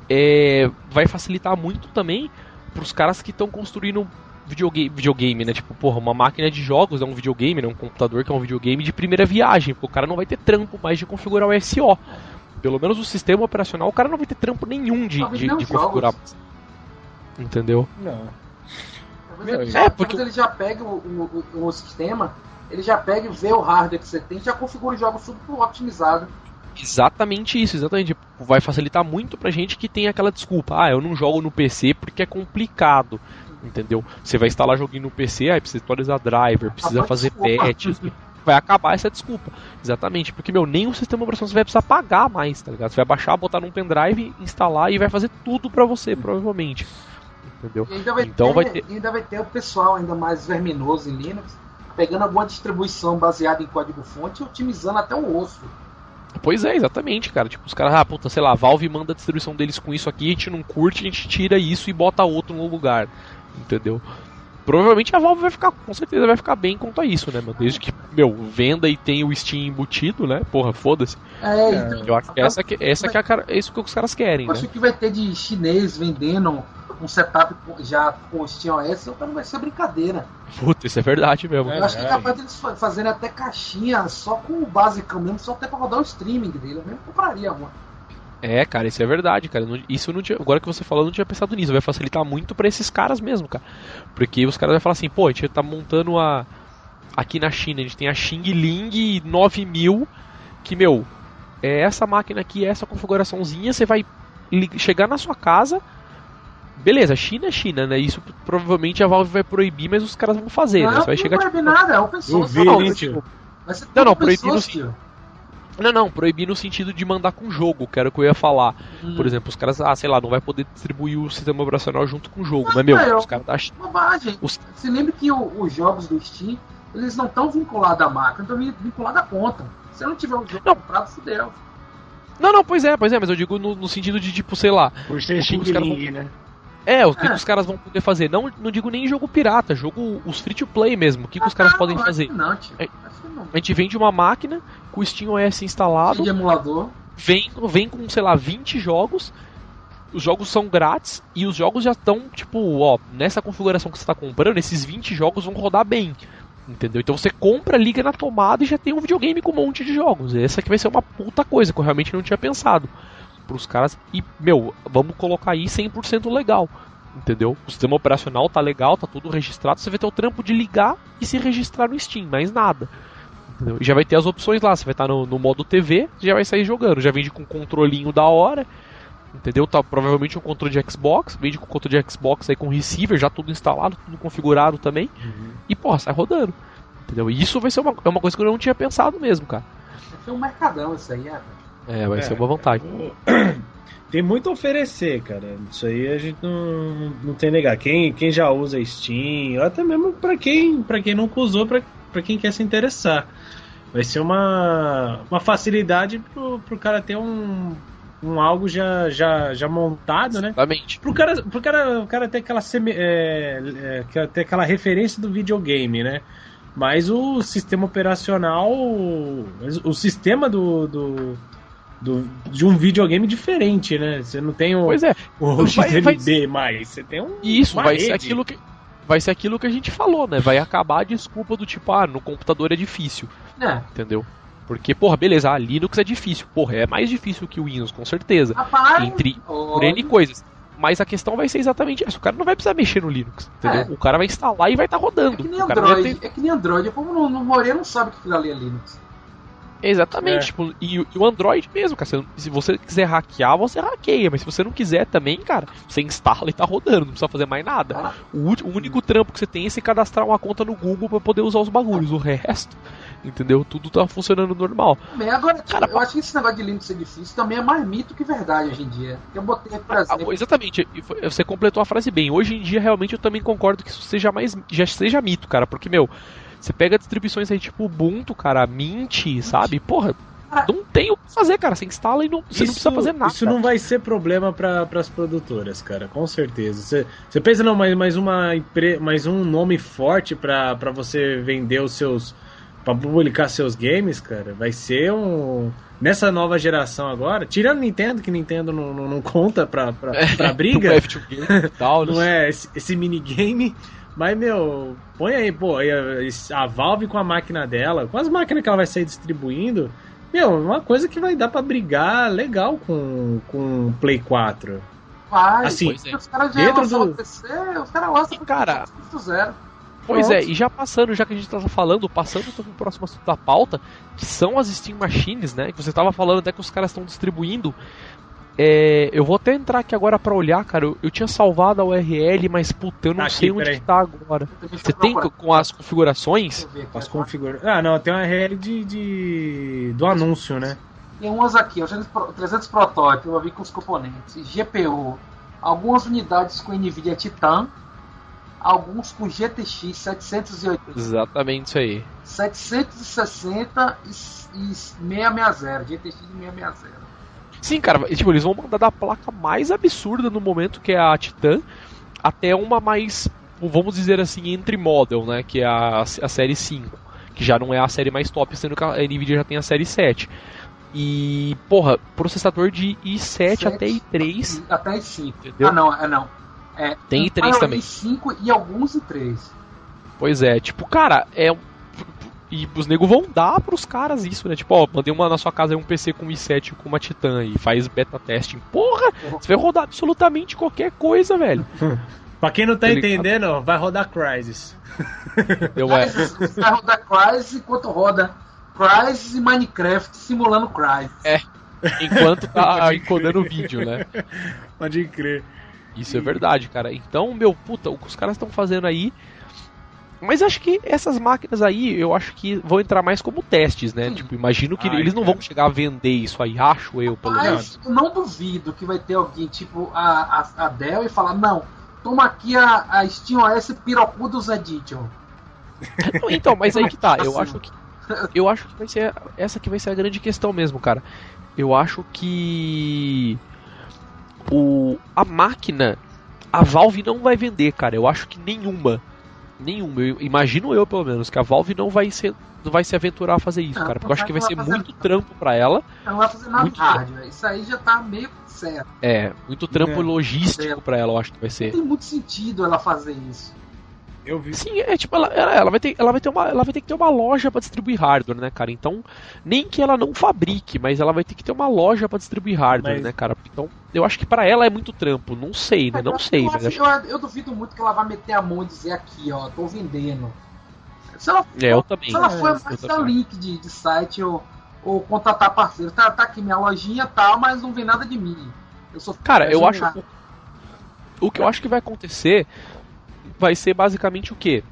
é, vai facilitar muito também para os caras que estão construindo videogame, videogame, né? Tipo, porra, uma máquina de jogos é um videogame, né? Um computador que é um videogame de primeira viagem, porque o cara não vai ter trampo mais de configurar o SO. pelo menos o sistema operacional, o cara não vai ter trampo nenhum de, de, de configurar. Entendeu? Não. Ele já, é, porque ele já pega o, o, o, sistema, ele já pega e vê o hardware que você tem, já configura o jogo super otimizado. Exatamente isso, exatamente. Vai facilitar muito pra gente que tem aquela desculpa. Ah, eu não jogo no PC porque é complicado. Entendeu? Você vai instalar joguinho no PC, aí precisa atualizar driver, precisa fazer patches. vai acabar essa desculpa. Exatamente, porque, meu, nem o sistema operacional você vai precisar pagar mais, tá ligado? Você vai baixar, botar num pendrive, instalar e vai fazer tudo pra você, provavelmente. Entendeu? Vai então ter, vai ter. ainda vai ter o pessoal ainda mais verminoso em Linux, pegando alguma distribuição baseada em código-fonte e otimizando até o osso. Pois é, exatamente, cara. Tipo, os caras, ah, puta, sei lá, a Valve manda a distribuição deles com isso aqui, a gente não curte, a gente tira isso e bota outro no lugar. Entendeu? Provavelmente a Valve vai ficar, com certeza vai ficar bem quanto a isso, né, mano? Desde que, meu, venda e tem o Steam embutido, né? Porra, foda-se. É, então, eu acho que essa, que, essa que é, a, é isso que os caras querem, eu né? Acho que vai ter de chinês vendendo um setup já com o SteamOS, então não vai ser brincadeira. Puta, isso é verdade mesmo. Eu acho que é capaz deles fazerem até caixinha só com o básico mesmo, só até pra rodar o streaming dele. Eu mesmo compraria uma. É, cara, isso é verdade, cara. Isso não tinha, agora que você falou, eu não tinha pensado nisso. Vai facilitar muito para esses caras mesmo, cara. Porque os caras vão falar assim, pô, a gente tá montando a. Aqui na China, a gente tem a Xing Ling 9000, que, meu, é essa máquina aqui, essa configuraçãozinha, você vai chegar na sua casa, Beleza, China é China, né? Isso provavelmente a Valve vai proibir, mas os caras vão fazer, não, né? Você vai não chegar proibir tipo... nada, é open source. Não, não, tipo... não, não proibir Não, não, proibir no sentido de mandar com jogo, que era o que eu ia falar. Hum. Por exemplo, os caras, ah, sei lá, não vai poder distribuir o sistema operacional junto com o jogo. Não, mas, meu, é, os caras da Bobagem. Os... Você lembra que o, os jogos do Steam, eles não estão vinculados à máquina, estão vinculados à conta. Se não tiver o jogo não. comprado, fudeu. Não, não, pois é, pois é, mas eu digo no, no sentido de, tipo, sei lá. Por ser Xing Ling, né? É, o que, é. que, os caras vão poder fazer? Não, não digo nem jogo pirata, jogo os free to play mesmo. O que, que os caras ah, podem fazer? Não, tio. É, a gente vende uma máquina com o Steam OS instalado. De emulador. Vem, vem com, sei lá, 20 jogos. Os jogos são grátis e os jogos já estão, tipo, ó, nessa configuração que você está comprando, esses 20 jogos vão rodar bem. Entendeu? Então você compra, liga na tomada e já tem um videogame com um monte de jogos. Essa aqui vai ser uma puta coisa que eu realmente não tinha pensado pros caras e, meu, vamos colocar aí 100% legal. Entendeu? O sistema operacional tá legal, tá tudo registrado. Você vai ter o trampo de ligar e se registrar no Steam, mais nada. Entendeu? E já vai ter as opções lá. Você vai estar tá no, no, modo TV, já vai sair jogando. Já vende com um controlinho da hora. Entendeu? Tá provavelmente um controle de Xbox. Vende com controle de Xbox aí com receiver, já tudo instalado, tudo configurado também. Uhum. E, pô, sai rodando. Entendeu? E isso vai ser uma, é uma coisa que eu não tinha pensado mesmo, cara. Vai ser um mercadão isso aí, é. É, vai é, ser uma vantagem. (clears throat) Tem muito a oferecer, cara. Isso aí a gente não, não tem negar. Quem, quem já usa Steam, ou até mesmo para quem, pra quem nunca usou, para quem quer se interessar. Vai ser uma, uma facilidade pro, pro cara ter um, um algo já, já, já montado, né? Exatamente. Pro cara, pro cara, o cara ter aquela, semi, é, é, ter aquela referência do videogame, né? Mas o sistema operacional, o sistema do, do do, de um videogame diferente, né? Você não tem o, pois é. o XMB mais, você tem um. Isso, vai rede. ser aquilo que. Vai ser aquilo que a gente falou, né? Vai acabar a desculpa do tipo, ah, no computador é difícil. É. Entendeu? Porque, porra, beleza, a Linux é difícil. Porra, é mais difícil que o Windows, com certeza. Rapaz, Entre, por N coisas. Mas a questão vai ser exatamente essa. O cara não vai precisar mexer no Linux, entendeu? É. O cara vai instalar e vai estar tá rodando. É que nem Android. Ter... É que nem Android. Como no, no Moreira não sabe que aquilo ali é Linux. Exatamente, é. tipo, e, e, o Android mesmo, cara. Se você quiser hackear, você hackeia, mas se você não quiser também, cara, você instala e tá rodando, não precisa fazer mais nada. Ah. O, o, único trampo que você tem é se cadastrar uma conta no Google para poder usar os bagulhos. O resto, entendeu? Tudo tá funcionando normal. Bem, agora, cara, eu acho que esse negócio de Linux ser difícil também é mais mito que verdade hoje em dia. Eu botei, por exemplo. Ah, exatamente, você completou a frase bem. Hoje em dia, realmente, eu também concordo que isso seja mais. já seja mito, cara, porque, meu. Você pega distribuições aí tipo Ubuntu, cara, Mint, sabe? Porra, não tem o que fazer, cara. Você instala e não, você isso, não precisa fazer nada. Isso não vai ser problema para as produtoras, cara, com certeza. Você, você pensa, não, mais, mais, uma, mais um nome forte para você vender os seus. para publicar seus games, cara, vai ser um. Nessa nova geração agora, tirando Nintendo, que Nintendo não, não, não conta pra, pra, pra (laughs) briga. (laughs) não é esse, esse minigame. Mas, meu, põe aí, pô, a Valve com a máquina dela, com as máquinas que ela vai sair distribuindo, Meu, uma coisa que vai dar para brigar legal com com Play 4. Vai, assim, é. os caras já dentro do PC, os caras lançam cara, zero. Pois é, e já passando, já que a gente tá falando, passando para o próximo assunto da pauta, que são as Steam Machines, né? Que você tava falando até que os caras estão distribuindo. É, eu vou até entrar aqui agora para olhar, cara. Eu, eu, tinha salvado a URL, mas puta, eu não tá sei aqui, onde que tá agora. Você tem com as configurações? As configurações. Ah, não, tem uma URL de, de, do anúncio, né? Tem umas aqui, 300 protótipos, eu vi com os componentes. GPU, algumas unidades com NVIDIA Titan, alguns com GTX 780. Exatamente isso aí. 760 e, e 660, GTX 660. Sim, cara, tipo, eles vão mandar da placa mais absurda no momento, que é a Titan, até uma mais, vamos dizer assim, entre model, né, que é a, a série 5, que já não é a série mais top, sendo que a Nvidia já tem a série 7. E, porra, processador de i7 7, até i3. Até i5. Entendeu? Ah, não, é não. É, tem i3 ah, também. i5 e alguns i3. Pois é, tipo, cara, é e os nego vão dar pros caras isso, né? Tipo, ó, mandei uma na sua casa um PC com i7 com uma Titan e faz beta testing. Porra, você vai rodar absolutamente qualquer coisa, velho. (laughs) pra quem não tá, tá entendendo, vai rodar Crysis. Eu, é. Vai rodar Crysis enquanto roda Crysis e Minecraft simulando Crysis. É. Enquanto tá (laughs) encodando o vídeo, né? Pode crer. Isso é verdade, cara. Então, meu, puta, o que os caras estão fazendo aí mas acho que essas máquinas aí, eu acho que vão entrar mais como testes, né? Sim. Tipo, imagino que Ai, eles não cara. vão chegar a vender isso aí, acho eu, pelo menos. Eu não duvido que vai ter alguém, tipo a, a, a Dell, e falar: não, toma aqui a, a SteamOS Pirocudos (laughs) Edition. então, mas aí que tá, eu assim. acho que. Eu acho que vai ser. Essa que vai ser a grande questão mesmo, cara. Eu acho que. O, a máquina. A Valve não vai vender, cara. Eu acho que nenhuma nenhuma. Eu, imagino eu, pelo menos, que a Valve não vai ser não vai se aventurar a fazer isso, não, cara. Porque eu acho que vai ser muito trampo para ela. Ela não vai fazer nada muito hardware. Isso aí já tá meio certo. É, muito trampo é. logístico para ela, eu acho que vai ser. Não tem muito sentido ela fazer isso. Eu vi. Sim, é tipo, ela, ela, vai ter, ela, vai ter uma, ela vai ter que ter uma loja para distribuir hardware, né, cara? Então, nem que ela não fabrique, mas ela vai ter que ter uma loja para distribuir hardware, mas... né, cara? Então, eu acho que para ela é muito trampo. Não sei, né? Não eu, sei. Eu, mas acho, acho... eu, duvido muito que ela vai meter a mão e dizer aqui, ó, tô vendendo. Se ela, é, eu também. Se ela for é, mais dar link de, de site ou, ou contratar parceiro, tá, tá aqui minha lojinha tal, tá, mas não vem nada de mim. Eu sou Cara, eu acho. O que eu acho que vai acontecer vai ser basicamente o quê?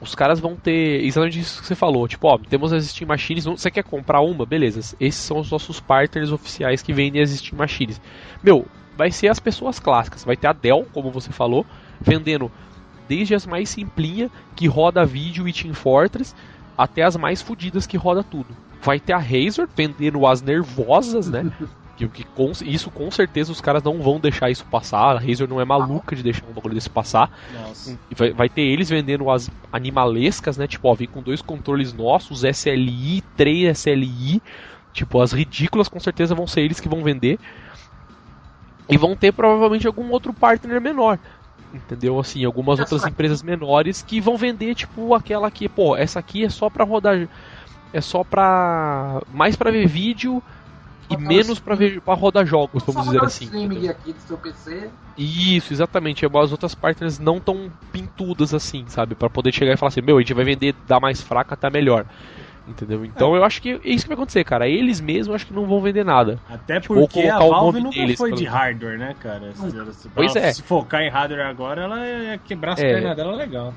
os caras vão ter exatamente isso que você falou. Tipo, ó, temos as Steam Machines. Você quer comprar uma? Beleza. Esses são os nossos partners oficiais que vendem as Steam Machines. Meu, vai ser as pessoas clássicas. Vai ter a Dell, como você falou, vendendo desde as mais simplinha, que roda vídeo e Team Fortress, até as mais fodidas que roda tudo. Vai ter a Razer vendendo as nervosas, né? (laughs) Que, que com, isso com certeza os caras não vão deixar isso passar. A Razer não é maluca de deixar um bagulho desse passar. Vai, vai, ter eles vendendo as animalescas, né? Tipo, ó, vem com dois controles nossos, SLI, 3 SLI. Tipo, as ridículas com certeza vão ser eles que vão vender. E vão ter provavelmente algum outro partner menor. Entendeu? Assim, algumas outras empresas menores que vão vender, tipo, aquela aqui, pô, essa aqui é só pra rodar. É só pra. Mais pra ver vídeo e menos para ver para rodar jogos, vamos dizer assim. Streaming aqui do seu PC. Isso, exatamente. As outras partners não tão pintudas assim, sabe, para poder chegar e falar assim, meu, a gente vai vender da mais fraca até melhor. Entendeu? Então é. eu acho que é isso que vai acontecer, cara. Eles mesmos acho que não vão vender nada. Até tipo, porque a Valve nunca deles, foi de hardware, né, cara? Se, pois é. Se focar em hardware agora, ela ia quebrar as é. pernas dela legal.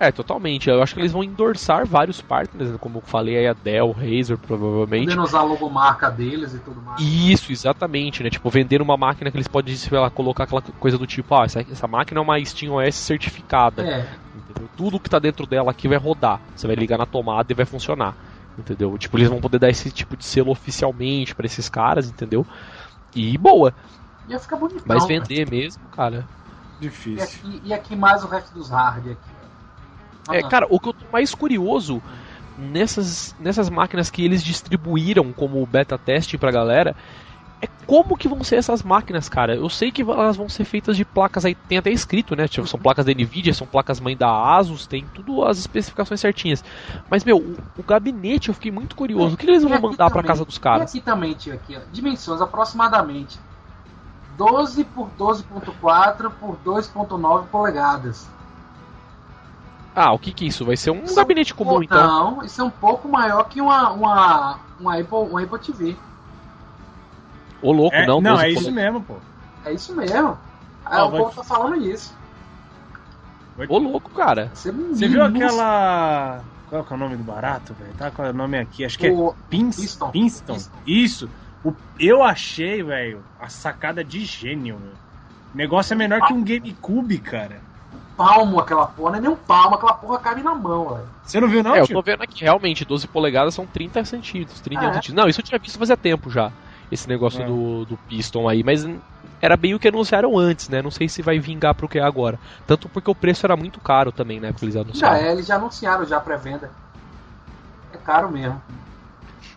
É, totalmente. Eu acho que eles vão endorçar vários partners, né? como eu falei aí, a Dell, Razer, provavelmente. Podendo usar a logomarca deles e tudo mais. Isso, exatamente, né? Tipo, vender uma máquina que eles podem, sei lá, colocar aquela coisa do tipo, ah, essa, essa máquina é uma SteamOS certificada. É. Entendeu? Tudo que tá dentro dela aqui vai rodar. Você vai ligar na tomada e vai funcionar. Entendeu? Tipo, eles vão poder dar esse tipo de selo oficialmente para esses caras, entendeu? E boa. Ia ficar bonitão. Mas vender mesmo, cara. Difícil. E aqui, e aqui mais o resto dos hard aqui. É, cara, o que eu tô mais curioso nessas, nessas máquinas que eles distribuíram como beta teste pra galera é como que vão ser essas máquinas, cara? Eu sei que elas vão ser feitas de placas aí, tem até escrito, né? Tipo, são placas da Nvidia, são placas mãe da Asus, tem tudo as especificações certinhas. Mas, meu, o, o gabinete eu fiquei muito curioso. O que eles vão mandar para casa dos caras? aqui também, tio, aqui, ó. Dimensões aproximadamente 12 por 12.4 por 2.9 polegadas. Ah, o que que é isso? Vai ser um isso gabinete comum, então? Não, isso é um pouco maior que uma, uma, uma, Apple, uma Apple TV. Ô louco, é, não. Não, é isso mesmo, pô. É isso mesmo. Ah, o povo tá falando isso. Ô louco, cara. Você, Você viu aquela. Qual é o nome do barato, velho? Tá com o nome aqui, acho que o... é Pinston. Pinston. Isso. O... Eu achei, velho, a sacada de gênio, velho. O negócio é menor que um GameCube, cara. Palmo aquela porra, não é nem um palmo, aquela porra cabe na mão, velho. Você não viu, não? É, tio? eu tô vendo aqui, realmente, 12 polegadas são 30 centímetros, 31 é. centímetros. Não, isso eu tinha visto fazia tempo já esse negócio é. do, do Piston aí, mas era bem o que anunciaram antes, né? Não sei se vai vingar pro que é agora. Tanto porque o preço era muito caro também, né? Porque eles anunciaram. Já é, eles já anunciaram já pré-venda. É caro mesmo.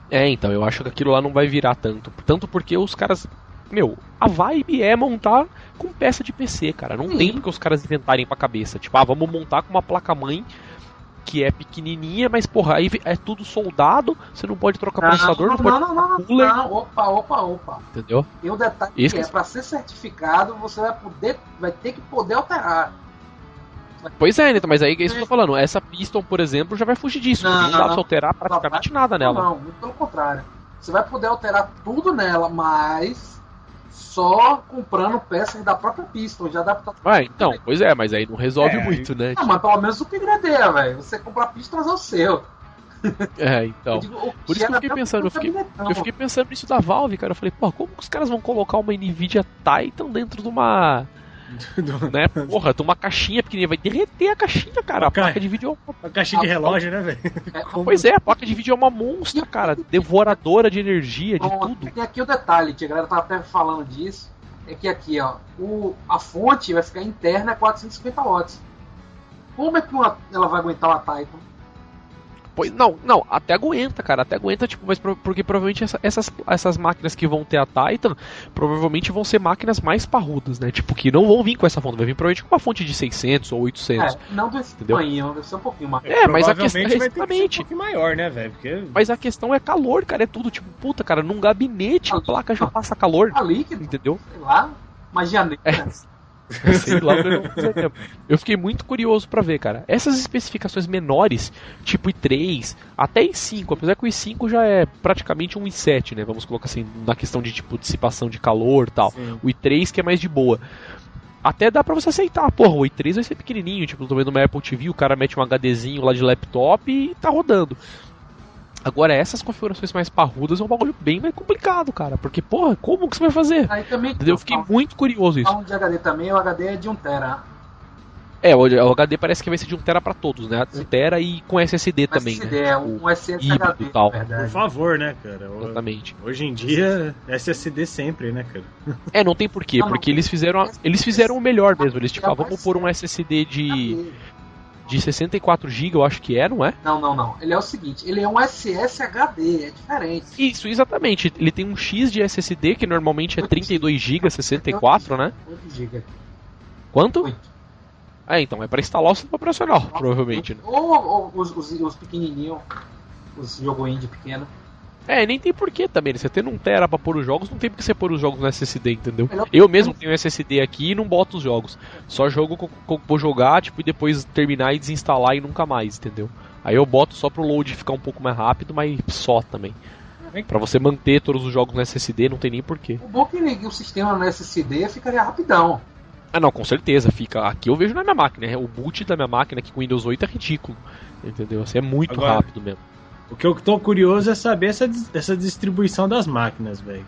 É, então, eu acho que aquilo lá não vai virar tanto. Tanto porque os caras. Meu, a vibe é montar com peça de PC, cara. Não Sim. tem porque os caras inventarem pra cabeça. Tipo, ah, vamos montar com uma placa-mãe que é pequenininha, mas porra, aí é tudo soldado, você não pode trocar não, processador, não, não, pode não, não, não, não, opa, opa, opa. Entendeu? E o detalhe Isso é, para ser certificado, você vai poder, vai ter que poder alterar. Pois é, Anitta, mas aí é isso que eu tô falando. Essa Piston, por exemplo, já vai fugir disso. Não, não dá pra alterar praticamente nada nela. Não, muito pelo contrário. Você vai poder alterar tudo nela, mas só comprando peças da própria já dá pra. Ah, então, pois é, mas aí não resolve é, muito, né? Não, mas pelo menos o upgradeia, velho. Você compra Pistons é o seu. (laughs) É, então. Digo, Por isso que eu fiquei pensando, eu fiquei, eu fiquei pensando nisso da Valve, cara. Eu falei, pô, como que os caras vão colocar uma Nvidia Titan dentro de uma (laughs) né? Porra, tem uma caixinha pequenininha, vai derreter a caixinha, cara. A placa de vídeo é uma... A caixinha de relógio, né, velho? É, (laughs) pois é, a placa de vídeo é uma monstra, cara. Devoradora de energia, de Bom, tudo. Tem aqui o detalhe, que a galera tava até falando disso. É que aqui, ó, o, a fonte vai ficar interna a 450 watts. Como é que uma, ela vai aguentar uma Titan? Pois, não, não, até aguenta, cara, até aguenta, tipo, mas porque provavelmente essa, essas, essas máquinas que vão ter a Titan, provavelmente vão ser máquinas mais parrudas, né? Tipo, que não vão vir com essa fonte, vai vir provavelmente com uma fonte de 600 ou 800. É, não desse entendeu? tamanho, deve ser um pouquinho mais. É, mas a questão é exatamente. Um maior, né, velho? Porque... Mas a questão é calor, cara, é tudo, tipo, puta, cara, num gabinete a placa já passa calor. A líquido, entendeu? Sei lá, magia negra. É. (laughs) Sei lá, eu, eu fiquei muito curioso para ver, cara. Essas especificações menores, tipo i3, até i5, apesar que o i5 já é praticamente um i7, né? Vamos colocar assim, na questão de tipo dissipação de calor e tal. Sim. O i3 que é mais de boa. Até dá pra você aceitar, porra, o i3 vai ser pequenininho, tipo, tô vendo uma Apple TV, o cara mete um HDzinho lá de laptop e tá rodando. Agora, essas configurações mais parrudas é um bagulho bem mais complicado, cara. Porque, porra, como que você vai fazer? Aí também, Eu fiquei muito curioso isso. Falando de HD também, o HD é de 1 tera. É, o HD parece que vai ser de 1 tera pra todos, né? 1 tera e com SSD também, SSD, né? é um SSD HD, tal. Por favor, né, cara? Exatamente. Hoje em dia, SSD sempre, né, cara? É, não tem porquê, porque eles fizeram, eles fizeram o melhor mesmo. Eles, tipo, ah, vamos pôr um SSD de de 64 GB, eu acho que é, não é? Não, não, não. Ele é o seguinte, ele é um SSHD, é diferente. Isso, exatamente. Ele tem um X de SSD que normalmente é 32 GB, 64, né? 8 GB. Quanto? 8. É, então, é para instalar o sistema operacional, provavelmente. Né? Ou, ou os, os, os pequenininhos, os jogo indie pequeno. É, nem tem porquê também. Você tendo um Tera pra pôr os jogos, não tem porque você pôr os jogos no SSD, entendeu? Eu mesmo tenho SSD aqui e não boto os jogos. Só jogo que vou jogar, tipo, e depois terminar e desinstalar e nunca mais, entendeu? Aí eu boto só pro load ficar um pouco mais rápido, mas só também. Pra você manter todos os jogos no SSD, não tem nem porquê. O bom é que o sistema no SSD ficaria rapidão. Ah, não, com certeza, fica. Aqui eu vejo na minha máquina. O boot da minha máquina aqui com Windows 8 é ridículo. Entendeu? Assim, é muito Agora, rápido mesmo. O que eu tô curioso é saber essa, essa distribuição das máquinas, velho.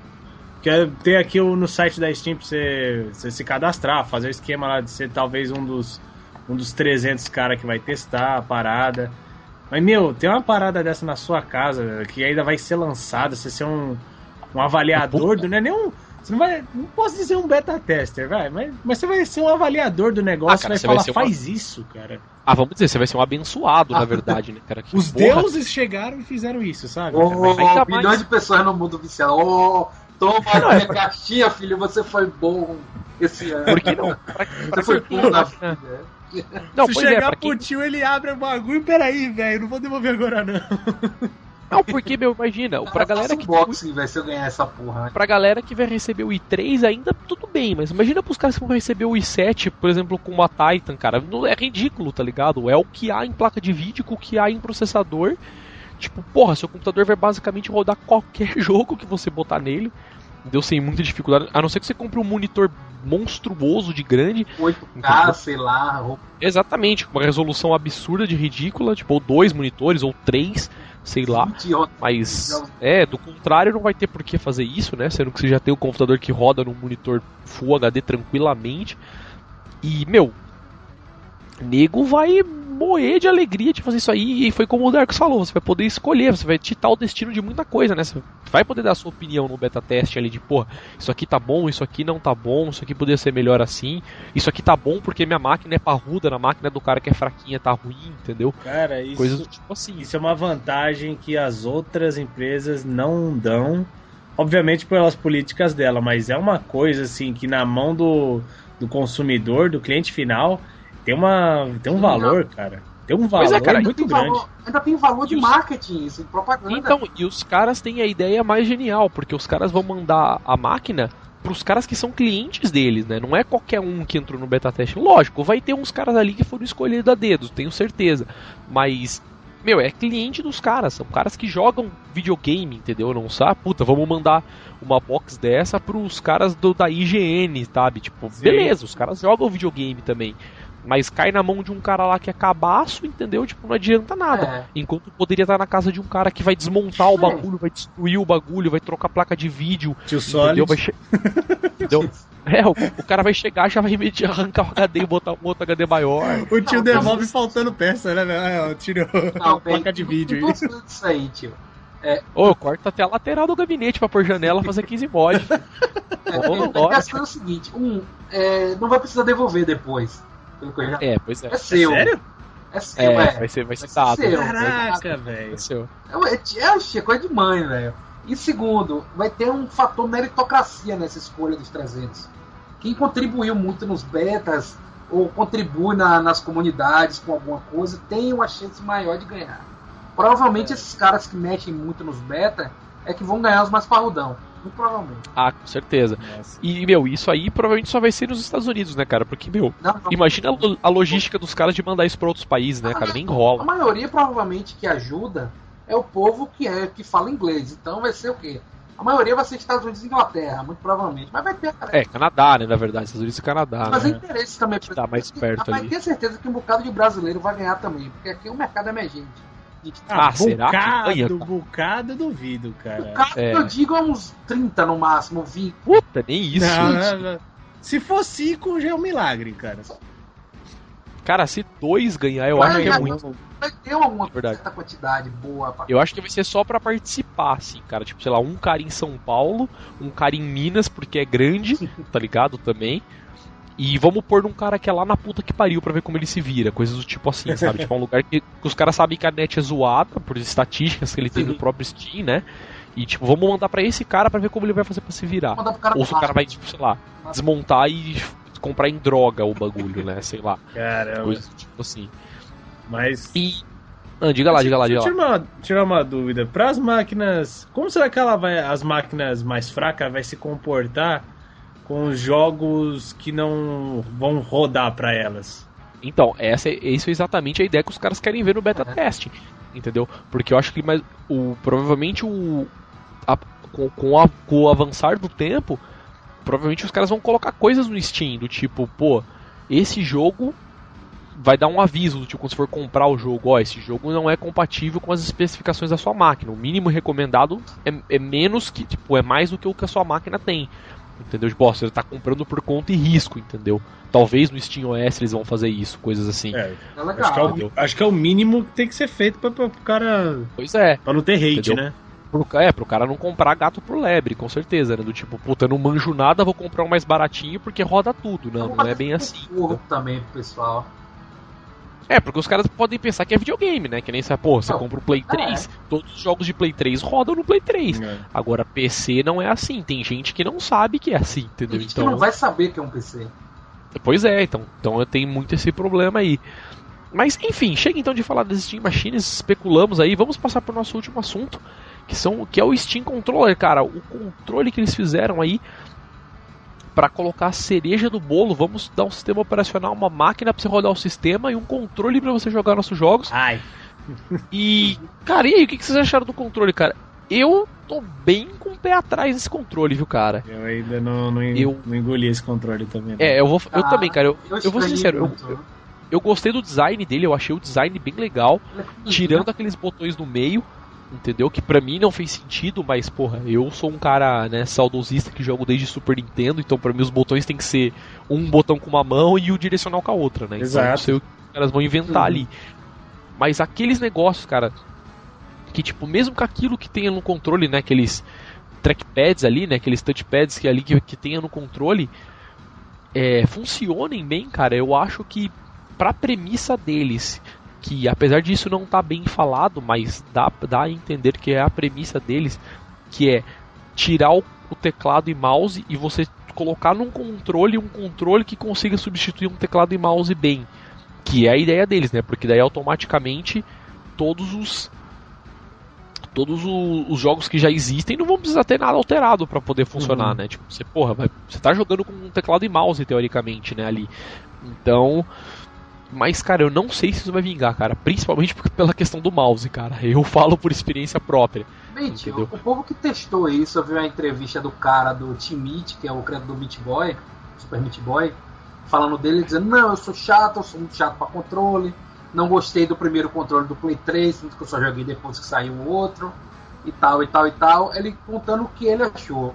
Quer ter aqui no site da Steam pra você, você se cadastrar, fazer o esquema lá de ser talvez um dos, um dos 300 cara que vai testar a parada. Mas, meu, tem uma parada dessa na sua casa que ainda vai ser lançada, você ser um, um avaliador, do, não é nem um, você não vai. Não posso dizer um beta tester, vai, mas, mas você vai ser um avaliador do negócio, ah, cara, vai falar, vai faz uma... isso, cara. Ah, vamos dizer, você vai ser um abençoado, ah, na verdade, né, cara? (laughs) Que Os porra. deuses chegaram e fizeram isso, sabe? Oh, oh, milhões de pessoas no mundo viciado. Oh, Toma (laughs) não, é caixinha, filho, você foi bom esse ano. Por que não? Pra, pra você foi bom na vida. Não, Se é, chegar é, pro quem... tio, ele abre o bagulho, peraí, velho, não vou devolver agora não. (laughs) Não, porque, meu, imagina, não, pra galera que. Boxing, vai se eu ganhar essa porra. Né? Pra galera que vai receber o i3 ainda tudo bem, mas imagina pros caras que vão receber o i7, por exemplo, com uma Titan, cara. É ridículo, tá ligado? É o que há em placa de vídeo, com o que há em processador. Tipo, porra, seu computador vai basicamente rodar qualquer (laughs) jogo que você botar nele. Deu sem muita dificuldade. A não ser que você compre um monitor monstruoso de grande. 8K, entendeu? sei lá. Exatamente, com uma resolução absurda de ridícula, tipo, ou dois monitores, ou três sei lá. Mas é, do contrário, não vai ter por que fazer isso, né? Sendo que você já tem o um computador que roda num monitor Full HD tranquilamente. E, meu, nego vai morrer de alegria de fazer isso aí. E foi como o Dark falou: você vai poder escolher, você vai titar o destino de muita coisa, né? Você vai poder dar a sua opinião no beta teste ali de, pô, isso aqui tá bom, isso aqui não tá bom, isso aqui poderia ser melhor assim, isso aqui tá bom porque minha máquina é parruda, na máquina do cara que é fraquinha tá ruim, entendeu? Cara, isso, Coisas tipo assim. Isso é uma vantagem que as outras empresas não dão. Obviamente pelas políticas dela, mas é uma coisa assim que na mão do, do consumidor, do cliente final, tem, uma, tem um valor, cara. Tem um valor é, cara, muito grande. Valor, ainda tem valor de os... marketing, isso, de propaganda. Então, e os caras têm a ideia mais genial, porque os caras vão mandar a máquina pros caras que são clientes deles, né? Não é qualquer um que entrou no beta teste. Lógico, vai ter uns caras ali que foram escolhidos a dedo, tenho certeza. Mas, meu, é cliente dos caras. São caras que jogam videogame, entendeu? Não sabe? Puta, vamos mandar uma box dessa pros caras do, da IGN, sabe? Tipo, Sim. beleza, os caras jogam videogame também. Mas cai na mão de um cara lá que é cabaço, entendeu? Tipo, não adianta nada. É. Enquanto poderia estar na casa de um cara que vai desmontar o bagulho, vai destruir o bagulho, vai trocar placa de vídeo. Tio entendeu? Vai che... entendeu? É, o, o, cara vai chegar já vai arrancar o HD e botar um outro HD maior. O tio não, devolve faltando peça, né, velho? Ah, tirou a placa de vídeo. Isso aí, tio. É. Ô, eu corto até a lateral do gabinete pra pôr janela fazer 15 mods. (laughs) É, é, é, é o seguinte, um, é, não vai precisar devover depois. É, pois é. É seu. É sério? É seu, é. Vai ser, vai ser dado. Seu. Caraca, velho. É seu. É, é, é coisa de mãe, velho. E segundo, vai ter um fator meritocracia nessa escolha dos 300. Quem contribuiu muito nos betas ou contribui na, nas comunidades com alguma coisa tem uma chance maior de ganhar. Provavelmente é. esses caras que mexem muito nos beta é que vão ganhar os mais parrudão. Muito provavelmente. Ah, com certeza. Nossa. E, meu, isso aí provavelmente só vai ser nos Estados Unidos, né, cara? Porque, meu, não, não, imagina não, a, logística dos caras de mandar isso pra outros países, né, cara? Nem rola. A maioria, provavelmente, que ajuda é o povo que, é, que fala inglês. Então vai ser o quê? A maioria vai ser Estados Unidos e Inglaterra, muito provavelmente. Mas vai ter. Cara. É, Canadá, né? Na verdade, Estados Unidos e Canadá. Mas né? é interesse também. Tá mais perto mas ali. Mas tenho certeza que um bocado de brasileiro vai ganhar também, porque aqui o mercado é emergente. Ah, ah será que ganha? Bocado, duvido, cara. Bocado, é. eu digo, é uns 30 no máximo, 20. Puta, nem isso. Não, não, não. Se for 5, já é um milagre, cara. Cara, se dois ganhar, eu vai, acho que é muito. Vai ter uma Verdade. certa quantidade boa. Pra... Eu acho que vai ser só para participar, assim, cara. Tipo, sei lá, um cara em São Paulo, um cara em Minas, porque é grande, (laughs) tá ligado? Também. E vamos pôr num cara que é lá na puta que pariu pra ver como ele se vira. Coisas do tipo assim, sabe? (laughs) tipo, é um lugar que, que, os caras sabem que a net é zoada, por estatísticas que ele tem no próprio Steam, né? E tipo, vamos mandar para esse cara para ver como ele vai fazer para se virar. Ou se o cara vai, tipo, sei lá, desmontar e comprar em droga o bagulho, né? Sei lá. Caramba. Coisas do tipo assim. Mas. E. Ah, diga lá, diga lá, diga lá. Tirar uma, tirar uma dúvida. Para as máquinas. Como será que ela vai. As máquinas mais fracas vai se comportar com os jogos que não vão rodar para elas. Então, essa é, isso é exatamente a ideia que os caras querem ver no beta uhum. testing, entendeu? Porque eu acho que mais, o, provavelmente o, a, com, com, a, com o avançar do tempo, provavelmente os caras vão colocar coisas no Steam, do tipo, pô, esse jogo vai dar um aviso do tipo, quando você for comprar o jogo, ó, esse jogo não é compatível com as especificações da sua máquina. O mínimo recomendado é, é menos que, tipo, é mais do que o que a sua máquina tem. Entendeu? Tipo, ó, você tá comprando por conta e risco, entendeu? Talvez no Steam OS eles vão fazer isso, coisas assim. É, é legal. Acho que é, o, acho que é, o, mínimo que tem que ser feito pra, pra, pro cara. Pois é. Pra não ter hate, entendeu? né? Pro, é, pro cara não comprar gato pro lebre, com certeza, né? Do tipo, puta, não manjo nada, vou comprar um mais baratinho porque roda tudo. Não, não é bem assim. Também pro pessoal. É, porque os caras podem pensar que é videogame, né? Que nem você, pô, você compra o Play 3, é. todos os jogos de Play 3 rodam no Play 3. É. Agora, PC não é assim. Tem gente que não sabe que é assim, entendeu? Tem gente então, que não vai saber que é um PC. Pois é, então, então eu tenho muito esse problema aí. Mas, enfim, chega então de falar das Steam Machines, especulamos aí, vamos passar para o nosso último assunto, que, são, que é o Steam Controller, cara. O controle que eles fizeram aí para colocar a cereja do bolo, vamos dar um sistema operacional, uma máquina para você rodar o sistema e um controle para você jogar nossos jogos. Ai. E, cara, e aí, o que vocês acharam do controle, cara? Eu tô bem com o pé atrás desse controle, viu, cara? Eu ainda não, não, eu... não engoli esse controle também. É, eu vou. Eu ah, também, cara. Eu, eu, eu vou ser sincero. Eu, eu, eu, gostei do design dele, eu achei o design bem legal. Tirando aqueles botões no meio entendeu? Que para mim não fez sentido, mas porra, eu sou um cara, né, saudosista que jogo desde Super Nintendo, então para mim os botões tem que ser um botão com uma mão e o direcional com a outra, né? Exato. Então não sei o que caras vão inventar uhum. ali. Mas aqueles negócios, cara, que tipo, mesmo com aquilo que tenha no controle, né, aqueles trackpads ali, né, aqueles touchpads que ali que, que tenha no controle, é, funcionem bem, cara, eu acho que pra premissa deles que apesar disso não tá bem falado, mas dá, dá a entender que é a premissa deles, que é tirar o, o teclado e mouse e você colocar num controle um controle que consiga substituir um teclado e mouse bem. Que é a ideia deles, né? Porque daí automaticamente todos os todos os, os jogos que já existem não vão precisar ter nada alterado para poder funcionar, uhum. né? Tipo, você, porra, vai, você tá jogando com um teclado e mouse teoricamente, né, ali. Então, mas, cara, eu não sei se isso vai vingar, cara. Principalmente pela questão do mouse, cara. Eu falo por experiência própria. Mente, o, o, povo que testou isso, eu vi uma entrevista do cara do Team Meat, que é o criador do Meat Boy, Super Meat Boy, falando dele, dizendo, não, eu sou chato, eu sou muito chato para controle, não gostei do primeiro controle do Play 3, que eu só joguei depois que saiu o outro, e tal, e tal, e tal. Ele contando o que ele achou.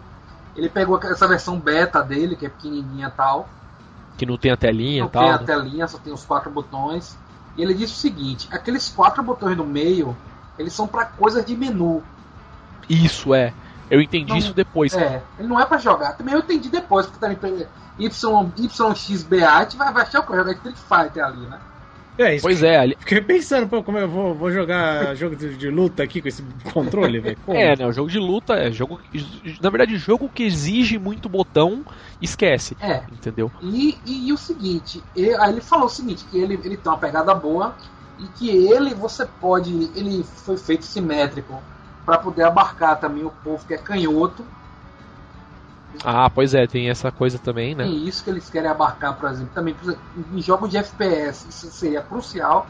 Ele pegou essa versão beta dele, que é pequenininha e tal, que não tem a telinha não e tal. Não tem a telinha, só tem os quatro botões. E ele disse o seguinte: aqueles quatro botões no meio, eles são para coisas de menu. Isso é. Eu entendi não, isso depois. É, ele não é para jogar. Também eu entendi depois, porque também Y, YXBA, a gente vai, vai achar o que jogar Street Fighter ali, né? É, isso pois é. Ali... Fiquei pensando, pô, como eu vou, vou jogar (laughs) jogo de, de, luta aqui com esse controle, velho? É, né? O jogo de luta é jogo. Na verdade, jogo que exige muito botão, esquece. É. Entendeu? E, e, e o seguinte, ele, aí ele falou o seguinte, que ele, ele tem uma pegada boa e que ele, você pode. Ele foi feito simétrico para poder abarcar também o povo que é canhoto ah, pois é, tem essa coisa também, né? Tem isso que eles querem abarcar, por exemplo, também em jogos de FPS, isso seria crucial.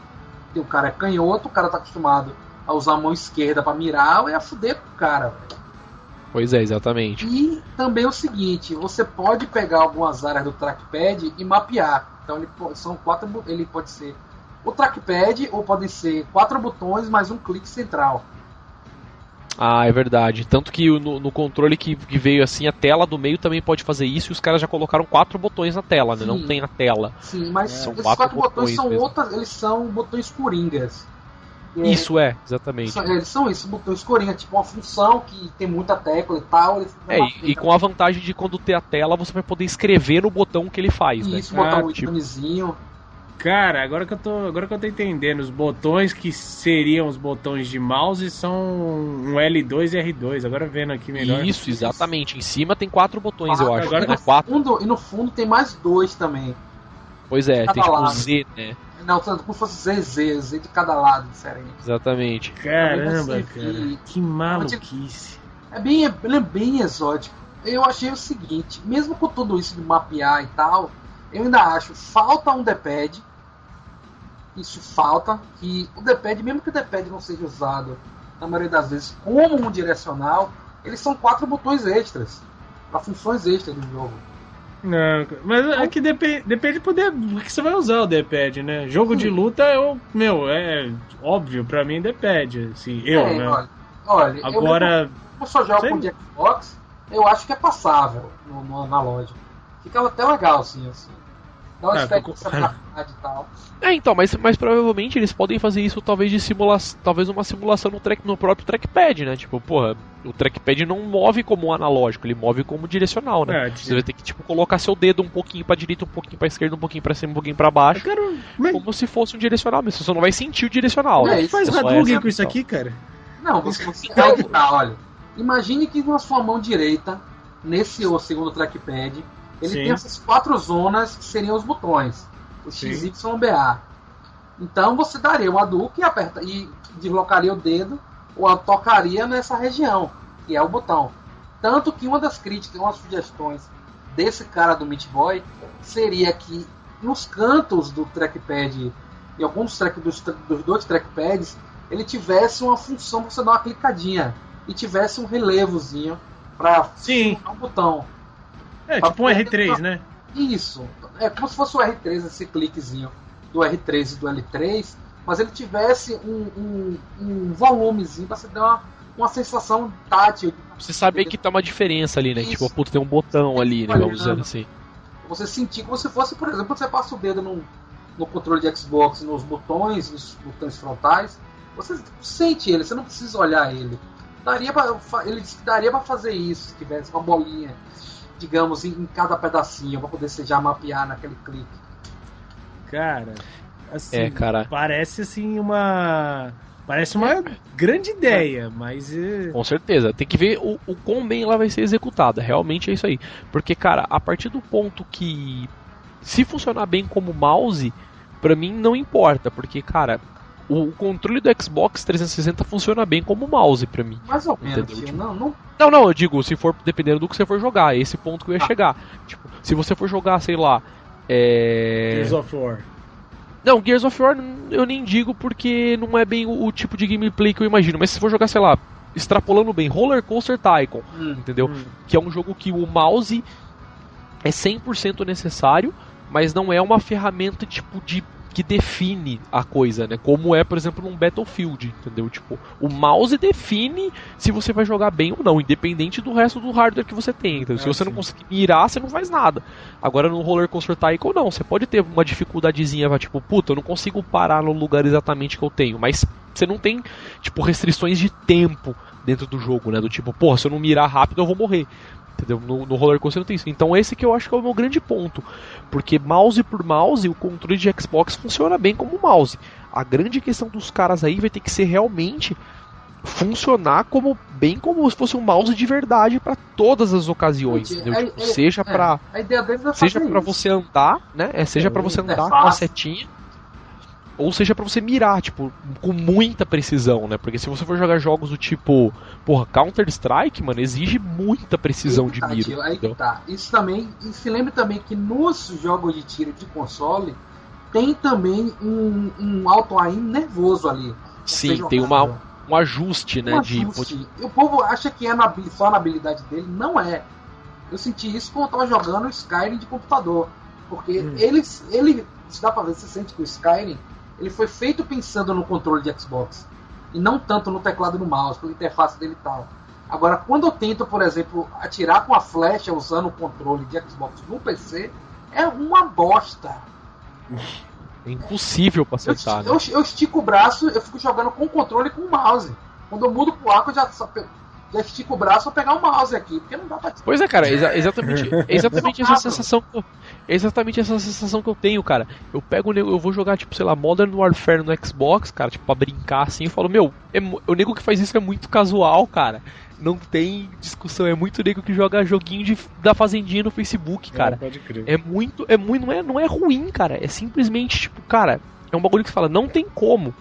o cara é canhoto, o cara tá acostumado a usar a mão esquerda para mirar, é a fuder com o cara, Pois é, exatamente. E também o seguinte, você pode pegar algumas áreas do trackpad e mapear. Então ele são quatro, ele pode ser o trackpad ou podem ser quatro botões mais um clique central. Ah, é verdade. Tanto que no, no controle que, que, veio assim, a tela do meio também pode fazer isso e os caras já colocaram quatro botões na tela, né? Não tem na tela. Sim, mas são esses quatro, quatro botões, são outras, eles são botões coringas. É, isso é, exatamente. São, eles são isso, botões coringa, tipo uma função que tem muita tecla e tal. É, e, e, com a vantagem de quando ter a tela, você vai poder escrever no botão que ele faz, isso, né? Isso, botar ah, um tipo... íconezinho. Cara, agora que eu tô, agora que eu tô entendendo, os botões que seriam os botões de mouse são um L2 e R2. Agora vendo aqui melhor. Isso, exatamente. Em cima tem quatro botões, ah, eu acho. Agora né? no quatro. Fundo, e no fundo tem mais dois também. Pois é, tem tipo lado. Z, né? Não, como se fosse ZZ, Z de cada lado, diferente. Exatamente. Caramba, cara. Que maluquice. É bem, é bem exótico. Eu achei o seguinte, mesmo com tudo isso de mapear e tal, eu ainda acho falta um D-pad isso falta, que o D-pad, mesmo que o D-pad não seja usado na maioria das vezes como um direcional, eles são quatro botões extras, para funções extras do jogo. Não, mas é que depende, depende do poder que você vai usar o D-pad, né? Jogo Sim. de luta, eu, meu, é óbvio, pra mim D-pad, assim, eu, é, né? Olha, olha agora. Eu, eu só jogo com o Xbox, eu acho que é passável no, no, na loja. Fica até legal, assim, assim. Dá uma experiência (laughs) e tal. É, então, mas, mas provavelmente eles podem fazer isso talvez de simulação, talvez uma simulação no, track, no próprio trackpad, né? Tipo, porra, o trackpad não move como um analógico, ele move como direcional, né? É, Você vai ter que tipo colocar seu dedo um pouquinho para direita, um pouquinho para esquerda, um pouquinho para cima, um pouquinho para baixo, quero... mas... como se fosse um direcional, mas você não vai sentir o direcional. Não, né? faz Hadouken com isso aqui, cara? Não, você, você aí tá, olha. Imagine que na sua mão direita, nesse o segundo trackpad, ele Sim. tem essas quatro zonas que seriam os botões. O X, Y, BA. Então você daria uma Hadouken e, aperta, e deslocaria o dedo ou tocaria nessa região, que é o botão. Tanto que uma das críticas, uma das sugestões desse cara do Meat Boy seria que nos cantos do trackpad, em alguns track, dos, dos dois trackpads, ele tivesse uma função para você dar uma clicadinha e tivesse um relevozinho para um botão. É, tipo um R3, né? Isso. É como se fosse o R3, esse cliquezinho do R3 e do L3, mas ele tivesse um, um, um volumezinho para você dar uma, uma sensação tátil. Você saber que tá uma diferença ali, né? Isso. Tipo, puta, tem um botão ali, né? Vamos dizer assim. Você sentir como se fosse, por exemplo, quando você passa o dedo no, no controle de Xbox, nos botões, nos botões frontais, você sente ele, você não precisa olhar ele. Daria pra, ele disse que daria para fazer isso, se tivesse uma bolinha digamos, em, cada pedacinho, para poder você já mapear naquele clique. Cara, assim, é, cara. parece assim uma. Parece uma grande ideia, mas. É... Com certeza. Tem que ver o, o quão bem ela vai ser executada. Realmente é isso aí. Porque, cara, a partir do ponto que. Se funcionar bem como mouse, pra mim não importa. Porque, cara, o controle do Xbox 360 funciona bem como mouse para mim. Mais ou menos, tipo, não, não. Não, não, eu digo, se for dependendo do que você for jogar, esse ponto que eu ia ah. chegar. Tipo, se você for jogar, sei lá, é... Gears of War. Não, Gears of War eu nem digo porque não é bem o, o tipo de gameplay que eu imagino, mas se for jogar, sei lá, extrapolando bem, Roller Coaster Tycoon, hum, entendeu? Hum. Que é um jogo que o mouse é 100% necessário, mas não é uma ferramenta tipo de que define a coisa, né? Como é, por exemplo, num Battlefield, entendeu? Tipo, o mouse define se você vai jogar bem ou não, independente do resto do hardware que você tem. Então, é, se você sim. não conseguir mirar, você não faz nada. Agora no Roller Coaster Tycoon não, você pode ter uma dificuldadezinha, tipo, puta, eu não consigo parar no lugar exatamente que eu tenho, mas você não tem, tipo, restrições de tempo dentro do jogo, né? Do tipo, porra, se eu não mirar rápido eu vou morrer. Entendeu? No, no roller coaster não tem isso. Então esse que eu acho que é o meu grande ponto. Porque mouse por mouse, o controle de Xbox funciona bem como mouse. A grande questão dos caras aí vai ter que ser realmente funcionar como bem como se fosse um mouse de verdade para todas as ocasiões, tipo, seja para seja para você andar, né? É, seja para você andar com a setinha ou seja para você mirar, tipo, com muita precisão, né? Porque se você for jogar jogos do tipo, porra, Counter-Strike, mano, exige muita precisão de mira. Aí tá. Isso também, e se lembre também que nos jogos de tiro de console tem também um, um auto aim nervoso ali. Sim, tem uma, um ajuste, né? Um ajuste. De... O povo acha que é na, só na habilidade dele, não é. Eu senti isso quando eu tava jogando Skyrim de computador. Porque hum. ele, ele, se dá pra ver, você sente que o Skyrim ele foi feito pensando no controle de Xbox e não tanto no teclado e no mouse, pela interface dele e tal. Agora, quando eu tento, por exemplo, atirar com a flecha usando o controle de Xbox no PC, é uma bosta. É impossível pra acertar, eu, né? eu, eu, estico o braço, eu fico jogando com o controle e com o mouse. Quando eu mudo pro arco, eu já, já estico o braço pra pegar o mouse aqui, porque não dá pra... Pois é, cara, exa exatamente, (laughs) exatamente essa sensação que eu é exatamente essa sensação que eu tenho, cara. Eu pego, eu vou jogar, tipo, sei lá, Modern Warfare no Xbox, cara, tipo, pra brincar assim, eu falo, meu, é, o nego que faz isso é muito casual, cara. Não tem discussão, é muito nego que joga joguinho de, da fazendinha no Facebook, é, cara. É, pode crer. É muito, é muito, não é, não é ruim, cara. É simplesmente, tipo, cara, é um bagulho que você fala, não tem como.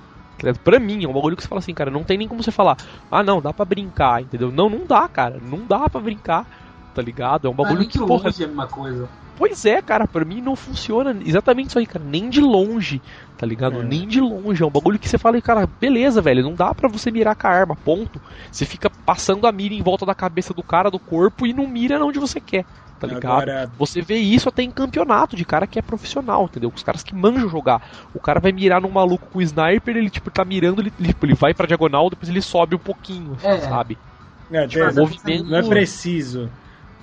Pra mim, é um bagulho que você fala assim, cara, não tem nem como você falar, ah não, dá pra brincar, entendeu? Não, não dá, cara, não dá pra brincar, tá ligado? É um bagulho que, porra. É a mesma coisa. Pois é, cara, pra mim não funciona exatamente isso aí, cara. Nem de longe, tá ligado? É. Nem de longe. É um bagulho que você fala, cara, beleza, velho, não dá pra você mirar com a arma, ponto. Você fica passando a mira em volta da cabeça do cara, do corpo, e não mira onde você quer, tá ligado? Agora... Você vê isso até em campeonato de cara que é profissional, entendeu? Os caras que manjam jogar. O cara vai mirar num maluco com o sniper, ele, tipo, tá mirando, ele, ele, ele vai pra diagonal, depois ele sobe um pouquinho, é. sabe? É, tipo, movimento... não é preciso.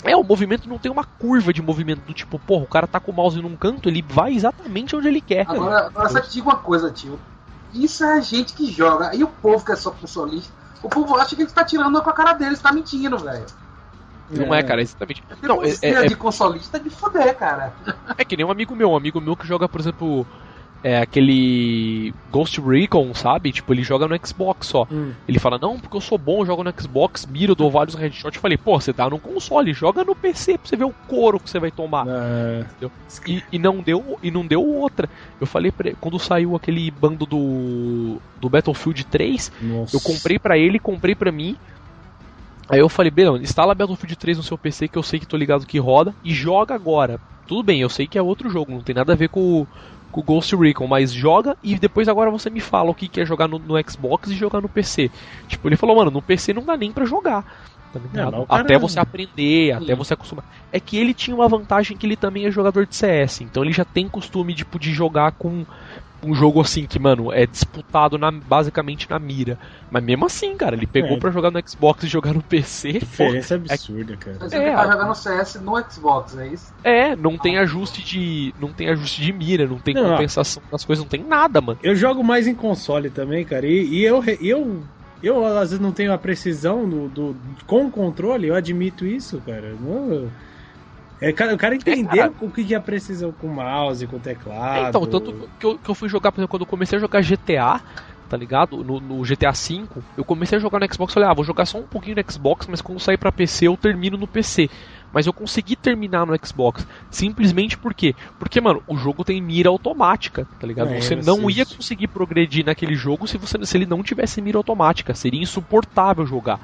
É, o movimento não tem uma curva de movimento do tipo, porra, o cara tá com o mouse num canto, ele vai exatamente onde ele quer. Agora, agora só te digo uma coisa, tio. Isso é a gente que joga. E o povo que é só consolista, o povo acha que ele tá tirando com a cara dele, tá mentindo, velho. Não é, é cara, exatamente. Não, é, é, de consolista de foder, cara. É que nem um amigo meu, um amigo meu que joga, por exemplo, é aquele Ghost Recon, sabe? Tipo, ele joga no Xbox só. Hum. Ele fala, não, porque eu sou bom, eu jogo no Xbox, miro, dou vários headshots. Eu falei, pô, você tá no console, joga no PC pra você ver o couro que você vai tomar. É. E, e, não deu, e não deu outra. Eu falei pra ele, quando saiu aquele bando do, do Battlefield 3, Nossa. eu comprei para ele, comprei para mim. Aí eu falei, Belão, instala Battlefield 3 no seu PC que eu sei que tô ligado que roda e joga agora. Tudo bem, eu sei que é outro jogo, não tem nada a ver com com o Ghost Recon, mas joga e depois agora você me fala o que, que é jogar no, no, Xbox e jogar no PC. Tipo, ele falou, mano, no PC não dá nem pra jogar. Tá é, até você aprender, até você acostumar. É que ele tinha uma vantagem que ele também é jogador de CS, então ele já tem costume tipo, de jogar com um jogo assim que, mano, é disputado na, basicamente na mira. Mas mesmo assim, cara, ele pegou é. pra jogar no Xbox e jogar no (laughs) PC. Diferença pô, absurda, é, cara. Mas ele é, tá jogando CS no Xbox, é isso? É, não tem ajuste de. Não tem ajuste de mira, não tem não, compensação das coisas, não tem nada, mano. Eu jogo mais em console também, cara. E, e eu, eu eu às vezes não tenho a precisão do, do, com o controle, eu admito isso, cara. Não, é, o cara entender é, o que é precisão com o mouse, com o teclado. É, então, tanto que eu, que eu fui jogar, por exemplo, quando eu comecei a jogar GTA, tá ligado? No, no, GTA V, eu comecei a jogar no Xbox, falei, ah, vou jogar só um pouquinho no Xbox, mas quando sair pra PC eu termino no PC. Mas eu consegui terminar no Xbox, simplesmente por quê? Porque, mano, o jogo tem mira automática, tá ligado? É, você não ia conseguir progredir naquele jogo se, você, se ele não tivesse mira automática, seria insuportável jogar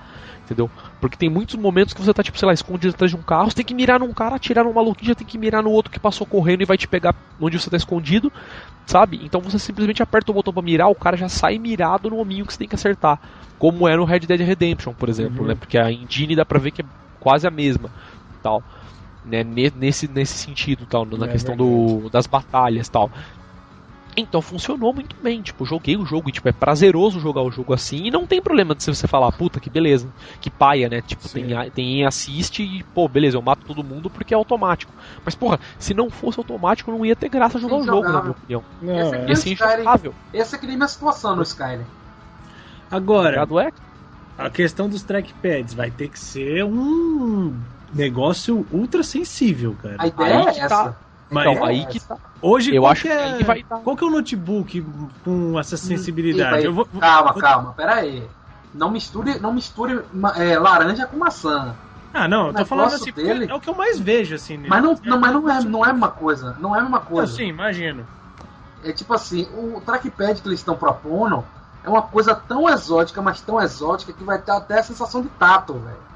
entendeu? Porque tem muitos momentos que você tá, tipo, sei lá, escondido atrás de um carro, você tem que mirar num cara, atirar num maluquinho, já tem que mirar no outro que passou correndo e vai te pegar onde você tá escondido, sabe? Então você simplesmente aperta o botão pra mirar, o cara já sai mirado no hominho que você tem que acertar. Como é no Red Dead Redemption, por exemplo, uhum. né? Porque a engine dá pra ver que é quase a mesma, tal. Né, nesse, nesse sentido, tal, na é questão do, das batalhas tal. Então funcionou muito bem, tipo, joguei o jogo e tipo, é prazeroso jogar o jogo assim e não tem problema de você falar, puta, que beleza, que paia, né? Tipo, tem, tem assiste e, pô, beleza, eu mato todo mundo porque é automático. Mas, porra, se não fosse automático, não ia ter graça jogar o jogo, na minha opinião. Não, esse é. ia ser injogável. Essa é que nem minha situação no Skyrim. Agora, a questão dos trackpads vai ter que ser um negócio ultra sensível, cara. A ideia Aí é essa. Tá mas então, aí que tá. Hoje, eu acho que, é, que vai Qual que é o notebook com essa sensibilidade? Vou... Calma, calma, pera aí. Não misture, não misture é, laranja com maçã. Ah, não, eu tô falando assim, dele... é o que eu mais vejo, assim. Mas não, não, mas não é, não é uma coisa. Não é uma coisa. sim, imagino. É tipo assim, o trackpad que eles estão propondo é uma coisa tão exótica, mas tão exótica que vai ter até a sensação de tato, velho.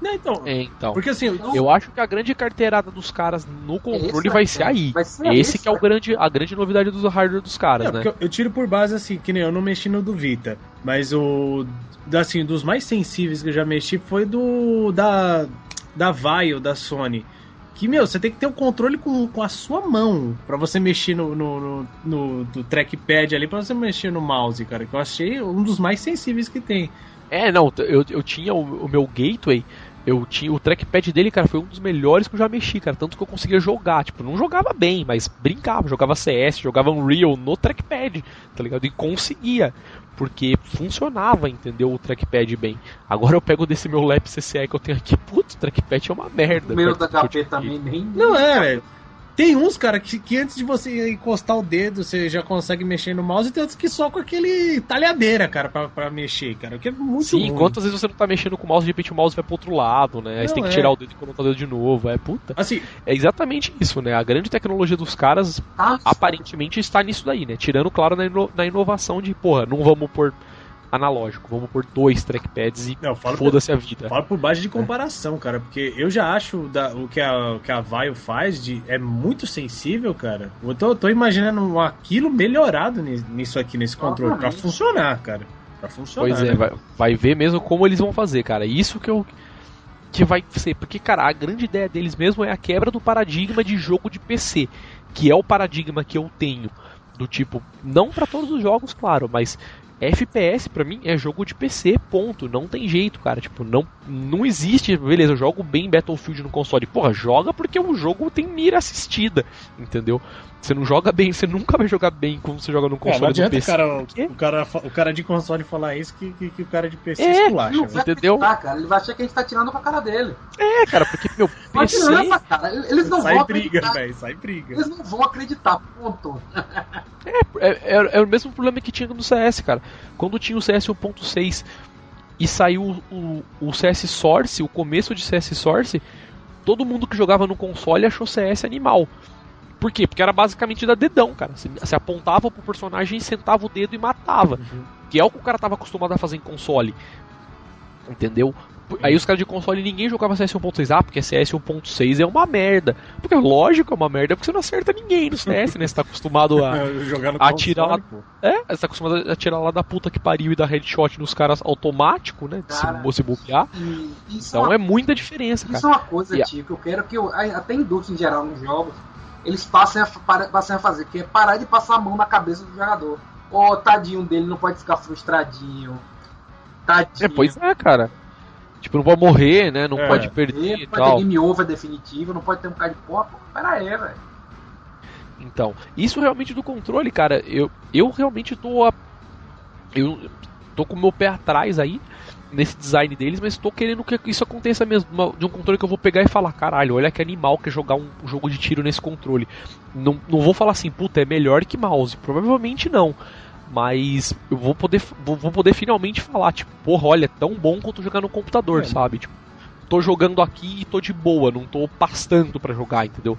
Não, então, é, então. Porque assim, eu, eu acho que a grande carteirada dos caras no controle vai ser aí. Vai ser esse, esse que é o grande, a grande novidade do hardware dos caras, não, né? Eu, tiro por base assim, que nem eu não mexi no do Vita, mas o assim, dos mais sensíveis que eu já mexi foi do da da Vaio da Sony. Que, meu, você tem que ter o um controle com, com a sua mão para você mexer no, no, no, no do trackpad ali, para você mexer no mouse, cara. Que eu achei um dos mais sensíveis que tem. É, não, eu, eu tinha o, o meu gateway eu tinha o trackpad dele, cara, foi um dos melhores que eu já mexi, cara, tanto que eu conseguia jogar, tipo, não jogava bem, mas brincava, jogava CS, jogava Unreal no trackpad, tá ligado? E conseguia, porque funcionava, entendeu, o trackpad bem. Agora eu pego desse meu Lap CCE que eu tenho aqui, putz, o trackpad é uma merda. O meu da HP também nem Não é, velho. Tem uns, cara, que, que, antes de você encostar o dedo, você já consegue mexer no mouse, e tem outros que só com aquele talhadeira, cara, pra, pra mexer, cara. O que é muito Sim, ruim. quantas vezes você não tá mexendo com o mouse, de repente o mouse vai pro outro lado, né? Aí não, você tem que é. tirar o dedo e colocar o dedo de novo. É puta. Assim, é exatamente isso, né? A grande tecnologia dos caras ah, aparentemente está nisso daí, né? Tirando, claro, na, ino na inovação de, porra, não vamos pôr analógico. Vamos por dois trackpads e foda-se a vida. Fala por baixo de comparação, é. cara, porque eu já acho da, o que a, que a Vaio faz de, é muito sensível, cara. Eu tô, tô imaginando aquilo melhorado nisso aqui, nesse controle, ah, pra funcionar, cara. Pra funcionar. Pois é, né? vai, vai ver mesmo como eles vão fazer, cara. Isso que eu que vai ser, porque cara, a grande ideia deles mesmo é a quebra do paradigma de jogo de PC, que é o paradigma que eu tenho do tipo, não para todos os jogos, claro, mas FPS para mim é jogo de PC, ponto. Não tem jeito, cara. Tipo, não, não existe. Beleza, eu jogo bem Battlefield no console. Porra, joga porque o jogo tem mira assistida, entendeu? Você não joga bem, você nunca vai jogar bem como você joga no console. É, não adianta PC. O, cara, o, cara, o cara de console falar isso que, que, que o cara de PC é, esculacha. Não vai entendeu? cara. Ele vai achar que a gente tá tirando com a cara dele. É, cara, porque meu (laughs) PC. Adianta, cara. Eles não sai vão briga, velho. Sai briga. Eles não vão acreditar, ponto. é, é, é, é o mesmo problema que tinha no CS, cara. Quando tinha o CS 1.6 e saiu o, o CS Source, o começo de CS Source, todo mundo que jogava no console achou CS animal. Por quê? Porque era basicamente da dedão, cara. Você, você apontava pro personagem, sentava o dedo e matava. Uhum. Que é o que o cara tava acostumado a fazer em console. Entendeu? Aí os caras de console ninguém jogava CS 1.6. Ah, porque CS 1.6 é uma merda. Porque lógico é uma merda, porque você não acerta ninguém no CS, né? Você tá acostumado a, (laughs) a atirar lá. É, você tá acostumado a atirar lá da puta que pariu e dar headshot nos caras automático, né? Cara, se, se bobear. Então é, uma, é, muita diferença, cara. Isso é uma coisa, tio, que eu quero que eu, até a indústria em geral nos jogos eles passem a, passem a fazer, que é parar de passar a mão na cabeça do jogador. Ô, oh, tadinho dele, não pode ficar frustradinho. Tadinho. É, pois é, cara. Tipo, não pode morrer, né? Não é. pode perder e pode tal. ter game over definitivo, não pode ter um cara de pó. Pera aí, velho. Então, isso realmente do controle, cara, eu, eu realmente tô a, eu tô com o meu pé atrás aí, nesse design deles, mas estou querendo que isso aconteça mesmo. De um controle que eu vou pegar e falar, caralho, olha que animal que é jogar um, um, jogo de tiro nesse controle. Não, não vou falar assim, puta, é melhor que mouse. Provavelmente não. Mas eu vou poder, vou, vou poder finalmente falar, tipo, porra, olha, é tão bom quanto jogar no computador, é. sabe? Tipo, tô jogando aqui e tô de boa, não tô pastando para jogar, entendeu?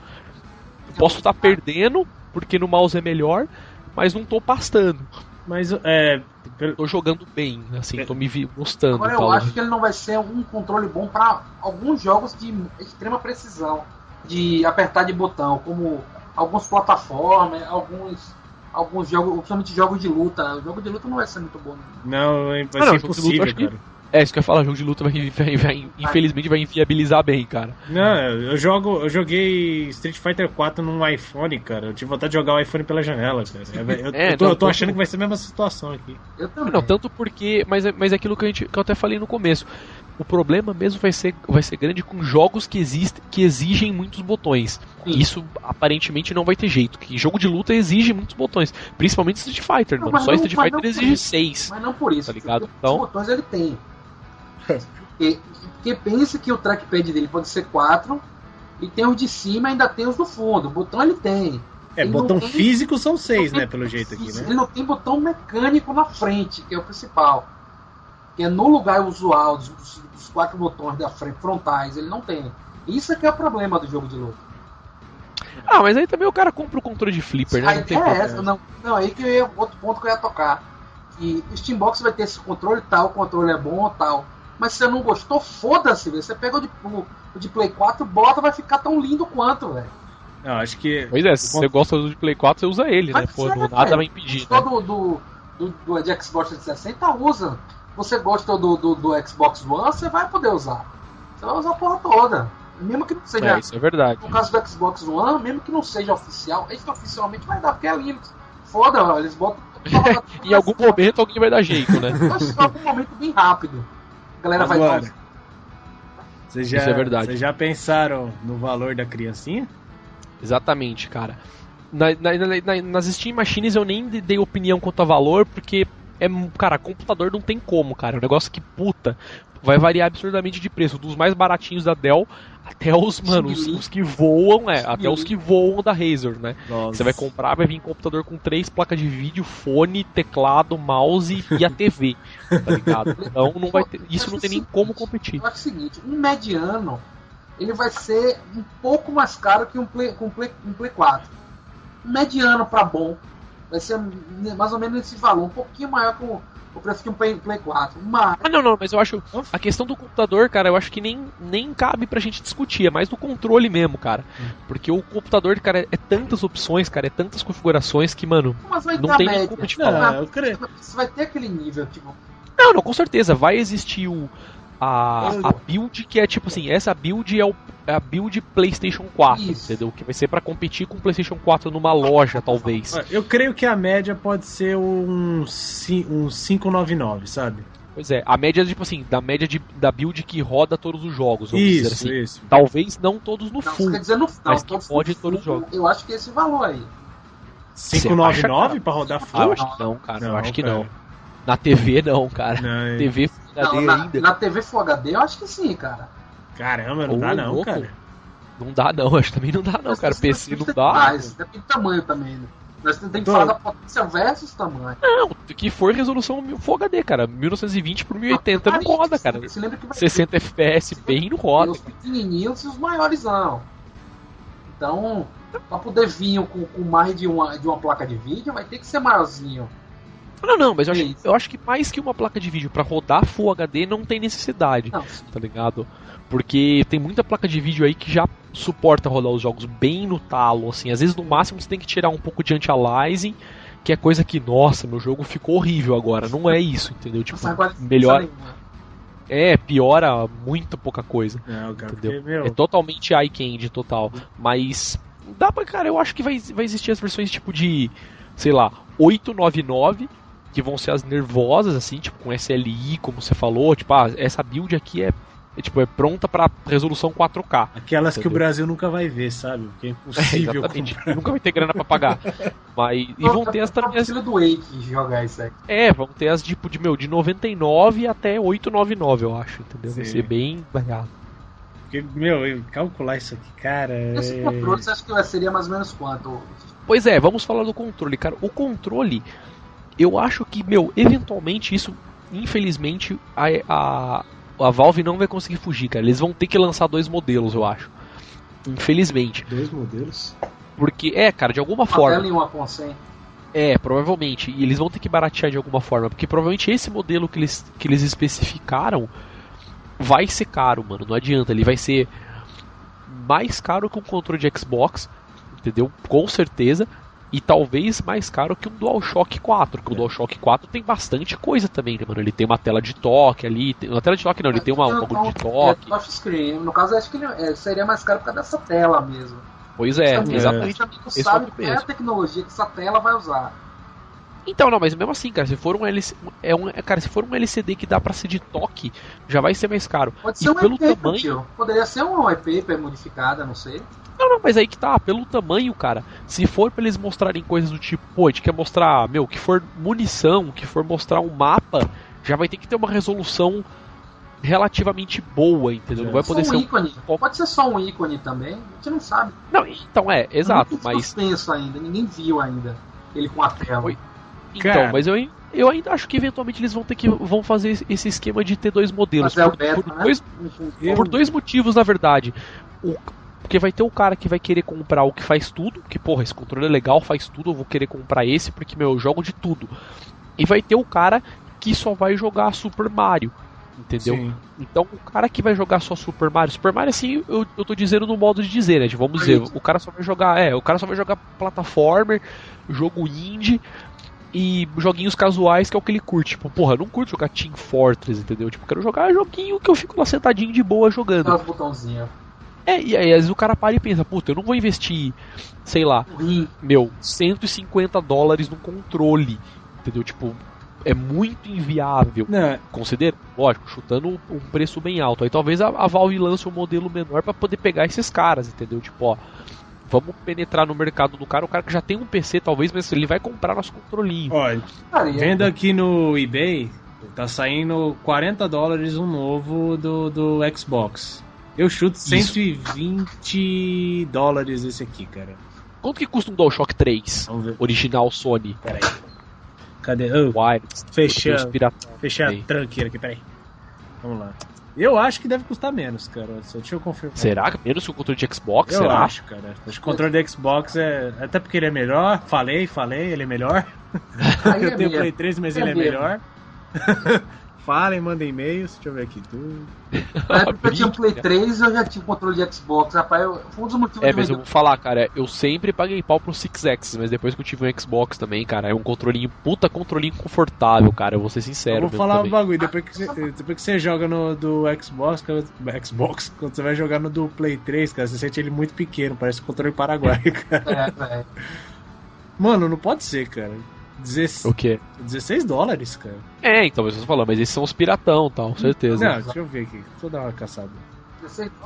Posso estar tá perdendo, porque no mouse é melhor, mas não tô pastando. Mas é, tô jogando bem, assim, tô me gostando. Agora eu acho que ele não vai ser um controle bom para alguns jogos de extrema precisão, de apertar de botão, como alguns plataformas, alguns alguns jogos, principalmente jogos de luta. O jogo de luta não vai ser muito bom. Não, não vai ah, ser não, impossível, luta, cara. É, isso que eu ia falar, jogo de luta vai, vai, vai, infelizmente vai inviabilizar bem, cara. Não, eu jogo, eu joguei Street Fighter 4 num iPhone, cara. Eu tive vontade de jogar o iPhone pela janela, cara. Eu, (laughs) é, eu, tô, não, eu tô achando que vai ser a mesma situação aqui. Eu também. Não, tanto porque. Mas, é, mas é aquilo que, a gente, que eu até falei no começo. O problema mesmo vai ser, vai ser grande com jogos que, existe, que exigem muitos botões. Sim. Isso aparentemente não vai ter jeito. Que jogo de luta exige muitos botões. Principalmente Street Fighter, não, mano. Só não, Street Fighter exige seis. Mas não por isso. Tá ligado? Então, os botões ele tem. (laughs) Porque, porque pensa que o trackpad dele pode ser 4 e tem os de cima ainda tem os do fundo. O botão ele tem. É, ele botão tem, físico são seis, né, pelo jeito aqui, né? Ele não tem botão mecânico na frente, que é o principal. Que é no lugar usual dos, dos quatro botões da frente, frontais, ele não tem. Isso é que é o problema do jogo de luta. Ah, mas aí também o cara compra o controle de flipper, né? Não tem é essa, não, não, aí que eu outro ponto que eu ia tocar. Que o Steambox vai ter esse controle tal, o controle é bom tal. Mas se você não gostou, foda-se, Você pega o de, o, o de Play 4, bota, vai ficar tão lindo quanto, velho. Eu acho que. Pois é, se você gosta do de Play 4, você usa ele, né? Pô, é, nada vai impedir. Né? Do, do, do, do, de Xbox 360, usa. Você gosta do, do, do Xbox One, você vai poder usar. Você vai usar a porra toda. Mesmo que não seja. É, isso é verdade. No caso do Xbox One, mesmo que não seja oficial, esse oficialmente vai dar, porque é Linux. Foda, eles botam. (laughs) em algum momento alguém vai dar jeito, né? (laughs) Em algum momento bem rápido galera Agora, vai Vocês já, Isso é verdade. Vocês já pensaram no valor da criancinha? Exatamente, cara. Na, na, na, nas Steam Machines eu nem dei opinião quanto a valor, porque é, cara, computador não tem como, cara. É um negócio que puta vai variar absurdamente de preço, dos mais baratinhos da Dell até os, mano, os, os, que voam, é, até os que voam da Razer, né? Você vai comprar, vai vir um computador com três placas de vídeo, fone, teclado, mouse e a TV, tá ligado? Então não vai ter, isso não tem nem como competir. Eu acho o seguinte, um mediano, ele vai ser um pouco mais caro que um Play, um Play, um Play 4. Um mediano para bom, vai ser mais ou menos esse valor, um pouquinho maior que um o preço de um Play, Play 4. Mas... Ah, não, não, mas eu acho. A questão do computador, cara, eu acho que nem, nem cabe pra gente discutir. É mais do controle mesmo, cara. Hum. Porque o computador, cara, é, é tantas opções, cara, é tantas configurações que, mano, não tem como te falar. Não, Você vai ter aquele nível, tipo. Não, não, com certeza. Vai existir o a, a build que é tipo assim, essa build é, o, é a build PlayStation 4, Isso. entendeu? Que vai ser para competir com o PlayStation 4 numa loja, talvez. Eu creio que a média pode ser um, um 599, sabe? Pois é, a média, tipo assim, da média de, da build que roda todos os jogos, vamos isso, dizer assim. Isso. Talvez não todos no não, full. Quer dizer no, mas que pode todos os jogos. Eu acho que esse valor aí. 599 para rodar full? Ah, eu acho que não, cara. Não, eu acho que cara. não. Na TV não, cara. Não, TV Full HD na, ainda. Na TV Full HD eu acho que sim, cara. Caramba, não Ô, dá não, louco. cara. Não dá não, acho que também não dá não, cara. PC não dá. Mais, depende do tamanho também, né? Nós temos que falar da potência versus tamanho. Não, que for resolução Full HD, cara. 1920 por 1080 não, não roda, cara. Você lembra que 60 ter, FPS bem não roda. Os pequenininhos e os maiores não. Então, pra poder vir com, com mais de uma, de uma placa de vídeo, vai ter que ser maiorzinho. Não, não, mas eu acho, eu acho que mais que uma placa de vídeo para rodar Full HD não tem necessidade, não. tá ligado? Porque tem muita placa de vídeo aí que já suporta rodar os jogos bem no talo, assim. Às vezes no máximo você tem que tirar um pouco de anti-aliasing, que é coisa que, nossa, meu jogo ficou horrível agora. Não é isso, entendeu? Tipo, melhor. É, piora muito pouca coisa. Não, cara, entendeu? Porque, é totalmente eye candy total. Mas dá pra, cara, eu acho que vai, vai existir as versões tipo de, sei lá, 899 que vão ser as nervosas, assim, tipo, com SLI, como você falou, tipo, ah, essa build aqui é é, tipo, é pronta para resolução 4K. Aquelas entendeu? que o Brasil nunca vai ver, sabe? Porque é (laughs) impossível. É, nunca vai ter grana para pagar. Mas, e vão ter as também. As... do Wake jogar isso aí. É, vão ter as tipo de, meu, de 99 até 899, eu acho, entendeu? Sim. Vai ser bem barato. Porque, meu, calcular isso aqui, cara. Esse é... controle você acha que seria mais ou menos quanto? Pois é, vamos falar do controle, cara. O controle, eu acho que, meu, eventualmente isso, infelizmente, a, a, a Valve não vai conseguir fugir, cara. Eles vão ter que lançar dois modelos, eu acho. Infelizmente. Dois modelos? Porque, é, cara, de alguma uma forma. e uma com 100. É, provavelmente. E eles vão ter que baratear de alguma forma. Porque provavelmente esse modelo que eles, que eles especificaram vai ser caro, mano. Não adianta. Ele vai ser mais caro que um controle de Xbox. Entendeu? Com certeza e talvez mais caro que um DualShock 4, porque é. o DualShock 4 tem bastante coisa também, né, mano? Ele tem uma tela de toque ali, tem, uma tela de toque não, ele tem uma, um bagulho de toque. É, screen. No caso, acho que é, seria mais caro por causa dessa tela mesmo. Pois é, exatamente. Você sabe qual é a tecnologia que essa tela vai usar. Então, não, mas mesmo assim, cara, se for um LCD, é um, cara, se for um LCD que dá para ser de toque, já vai ser mais caro. Pode ser e um pelo EP, tamanho, tio. poderia ser um EP modificada, não sei. Não, não, mas aí que tá, pelo tamanho, cara. Se for pra eles mostrarem coisas do tipo, pô, a gente quer mostrar, meu, que for munição, que for mostrar um mapa, já vai ter que ter uma resolução relativamente boa, entendeu? Não vai poder só um ser ícone. Um... Pode ser só um ícone também, a gente não sabe. Não, então é, exato, é mas penso ainda, ninguém viu ainda ele com a tela. Foi... Então, Cara. mas eu, eu ainda acho que eventualmente eles vão ter que vão fazer esse esquema de ter dois modelos por, beta, por, né? dois, por dois motivos, na verdade. O, porque vai ter o cara que vai querer comprar o que faz tudo, que porra, esse controle é legal, faz tudo, eu vou querer comprar esse porque meu, eu jogo de tudo. E vai ter o cara que só vai jogar Super Mario. Entendeu? Sim. Então o cara que vai jogar só Super Mario, Super Mario assim, eu, eu tô dizendo no modo de dizer, né? Vamos dizer, o cara só vai jogar, é, o cara só vai jogar plataformer, jogo indie e joguinhos casuais que é o que ele curte. Tipo, porra, eu não curto jogar Team Fortress, entendeu? Tipo, quero jogar joguinho que eu fico lá sentadinho de boa jogando. Os botãozinhos. É, e aí às vezes o cara para e pensa, puta, eu não vou investir, sei lá, meu, 150 dólares num controle, entendeu? Tipo, é muito inviável. Não. Considera, lógico, chutando um preço bem alto. Aí talvez a, a Valve lance um modelo menor para poder pegar esses caras, entendeu? Tipo, ó, vamos penetrar no mercado do cara, o cara que já tem um PC talvez, mas ele vai comprar nosso controlinho. Olha, vendo aqui no eBay, tá saindo 40 dólares um novo do, do Xbox. Eu chuto 120 Isso. dólares esse aqui, cara. Quanto que custa um DualShock 3? Original Sony. Peraí. Cadê? Oh, fechei, fechei a tranqueira aqui, peraí. Vamos lá. Eu acho que deve custar menos, cara. Só deixa eu confirmar. Será que menos que o controle de Xbox? Eu será? acho, cara. Acho que o controle de Xbox é. Até porque ele é melhor. Falei, falei, ele é melhor. (laughs) eu é tenho o Play 3, mas é ele é melhor. (laughs) falem, mandem e-mails. Deixa eu ver aqui tudo. (laughs) Na época eu tinha um Play 3 eu já tinha o controle de Xbox. Rapaz, eu, foi um dos motivos É, mas eu vou falar, cara, eu sempre paguei pau pro Six X, mas depois que eu tive um Xbox também, cara, é um controlinho, puta controlinho confortável, cara, eu vou ser sincero. Eu vou falar também. um bagulho, depois que, você, depois que você joga no do Xbox, (laughs) Xbox, quando você vai jogar no do Play 3, cara, você sente ele muito pequeno, parece um controle paraguaio, (laughs) cara. É, é. Mano, não pode ser, cara. 16, o quê? 16 dólares, cara. É, então, você falando, mas esses são os piratão, tal, com certeza. Não, deixa eu ver aqui. Deixa eu dar uma caçada.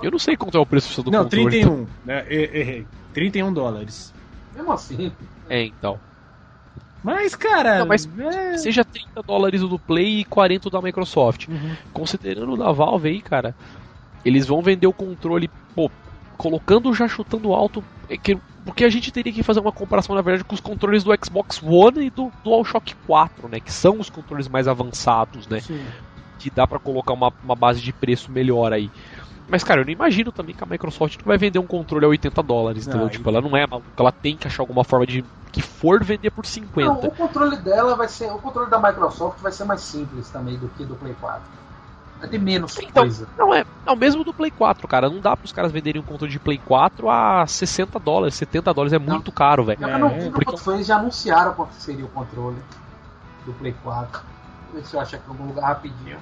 Eu não sei quanto é o preço do não, controle. Não, 31. Né? Errei. 31 dólares. Mesmo assim. É, então. Mas, cara. Não, mas é... seja 30 dólares o do Play e 40 da Microsoft. Uhum. Considerando o da Valve aí, cara, eles vão vender o controle, pô, colocando já chutando alto. É que porque a gente teria que fazer uma comparação, na verdade, com os controles do Xbox One e do DualShock 4, né? Que são os controles mais avançados, né? Sim. Que dá para colocar uma, uma base de preço melhor aí. Mas, cara, eu não imagino também que a Microsoft não vai vender um controle a 80 dólares, entendeu? tipo, ela não é maluca, ela tem que achar alguma forma de que for vender por 50. Não, o controle dela vai ser. O controle da Microsoft vai ser mais simples também do que do Play 4. Vai ter menos então, coisa. Não, é. Não, mesmo do Play 4, cara. Não dá pros caras venderem um controle de Play 4 a 60 dólares, 70 dólares. É não. muito caro, velho. É, não, é, porque... eles já anunciaram quanto seria o controle do Play 4. Deixa eu ver se eu acho aqui em algum lugar rapidinho.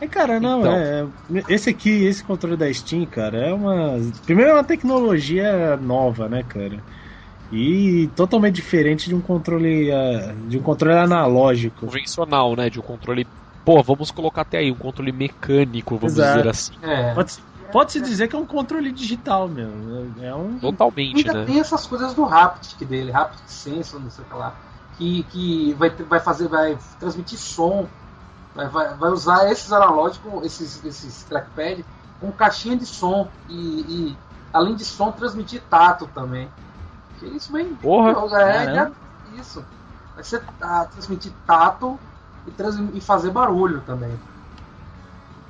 É, cara, não, então. é. Esse aqui, esse controle da Steam, cara, é uma. Primeiro é uma tecnologia nova, né, cara? E totalmente diferente de um controle. Ah, de um controle analógico. Convencional, né? De um controle pô, vamos colocar até aí um controle mecânico, vamos Exato. dizer assim. É. Pode, pode se dizer que é um controle digital mesmo. É um... Totalmente, Ainda né? tem essas coisas do Haptic dele, Haptic Sensor, não sei o que lá, que, que vai, vai fazer, vai transmitir som, vai, vai, vai usar esses analógicos, esses, esses trackpad, com caixinha de som e, e além de som transmitir tato também. Que isso bem. Porra! É, é, isso. Vai ser ah, transmitir tato e, trans, e fazer barulho também.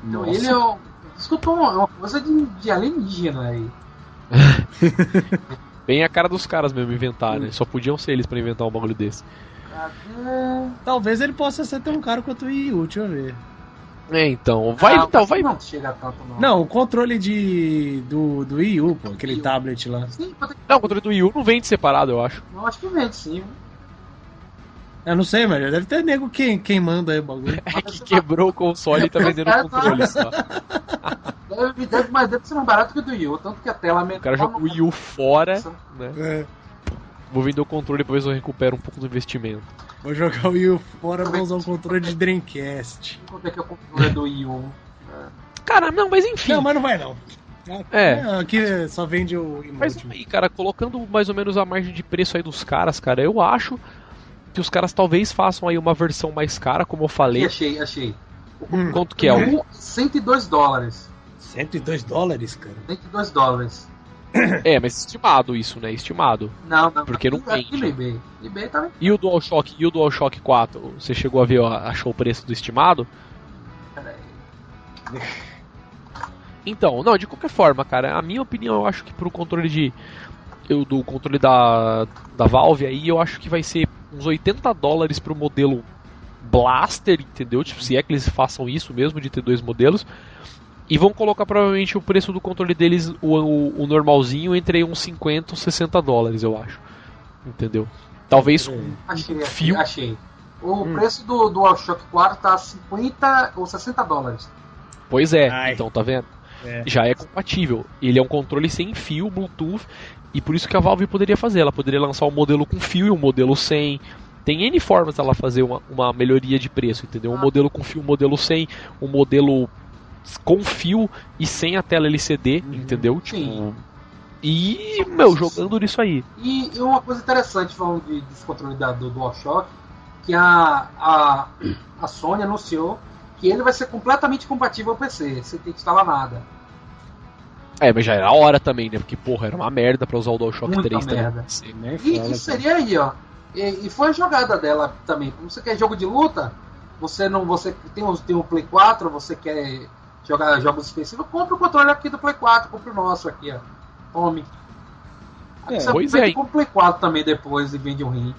Então Nossa. ele é um, escutou uma coisa de, de alienígena aí. (laughs) Bem a cara dos caras mesmo inventar, né? Só podiam ser eles para inventar um bagulho desse. Cadê? Talvez ele possa ser tão caro quanto o Wii U, deixa eu ver. É, então, vai, não, então, vai. Não chega tanto, não. Não, o controle de do, do Wii U, pô, aquele Wii tablet lá. Sim, Não, o controle do Wii U não vende separado, eu acho. Não, acho que vende sim. Eu não sei, mas deve ter nego quem, quem manda aí o bagulho. (laughs) É que quebrou o console e tá vendendo o controle só. Deve, deve, mas deve ser mais barato que o do Wii U, tanto que a tela O cara joga o Wii U fora, né? É. Vou vender o controle se eu recupero um pouco do investimento. Vou jogar o Wii U fora, vou usar um controle de Dreamcast. Quanto é que é o controle do Wii U? Cara, não, mas enfim. Não, mas não vai não. É. é. Aqui só vende o emote. Mas aí, cara, colocando mais ou menos a margem de preço aí dos caras, cara, eu acho que os caras talvez façam aí uma versão mais cara, como eu falei. Achei, achei. Hum. Quanto que é? O... 102 dólares. 102 dólares, cara? 102 dólares. (coughs) É, mas estimado isso, né? Estimado. Não, não. Porque não tem. eBay. eBay tá e o DualShock, e o DualShock 4, você chegou a ver, ó, achou o preço do estimado? Peraí. Então, não, de qualquer forma, cara, a minha opinião, eu acho que pro controle de eu, do controle da, da Valve aí, eu acho que vai ser uns 80 dólares pro modelo Blaster, entendeu? Tipo, se é que eles façam isso mesmo, de ter dois modelos. E vão colocar provavelmente o preço do controle deles, o, o, o normalzinho, entre uns 50 e 60 dólares, eu acho. Entendeu? Talvez com achei, fio. Achei. O hum. preço do DualShock 4 tá 50 ou 60 dólares. Pois é, Ai. então tá vendo? É. Já é compatível. Ele é um controle sem fio, Bluetooth, e por isso que a Valve poderia fazer. Ela poderia lançar um modelo com fio e um modelo sem. Tem N formas dela fazer uma, uma melhoria de preço, entendeu? Um modelo com fio, um modelo sem, um modelo com fio e sem a tela LCD, uhum. entendeu? Tipo, Sim. E, meu, jogando nisso aí. E uma coisa interessante falando de, da, do DualShock, que a, a, a Sony anunciou que ele vai ser completamente compatível ao PC, você tem que instalar nada. É, mas já era hora também, né? Porque, porra, era uma merda pra usar o DualShock Muita 3 merda. também. E, e seria aí, ó. E, e, foi a jogada dela também. Como você quer jogo de luta, você não. Você tem um, tem um Play 4, você quer jogar jogos específicos, compra o controle aqui do Play 4, compra o nosso aqui, ó. Tome. É, você pois é. compra o Play 4 também depois e vende um rim.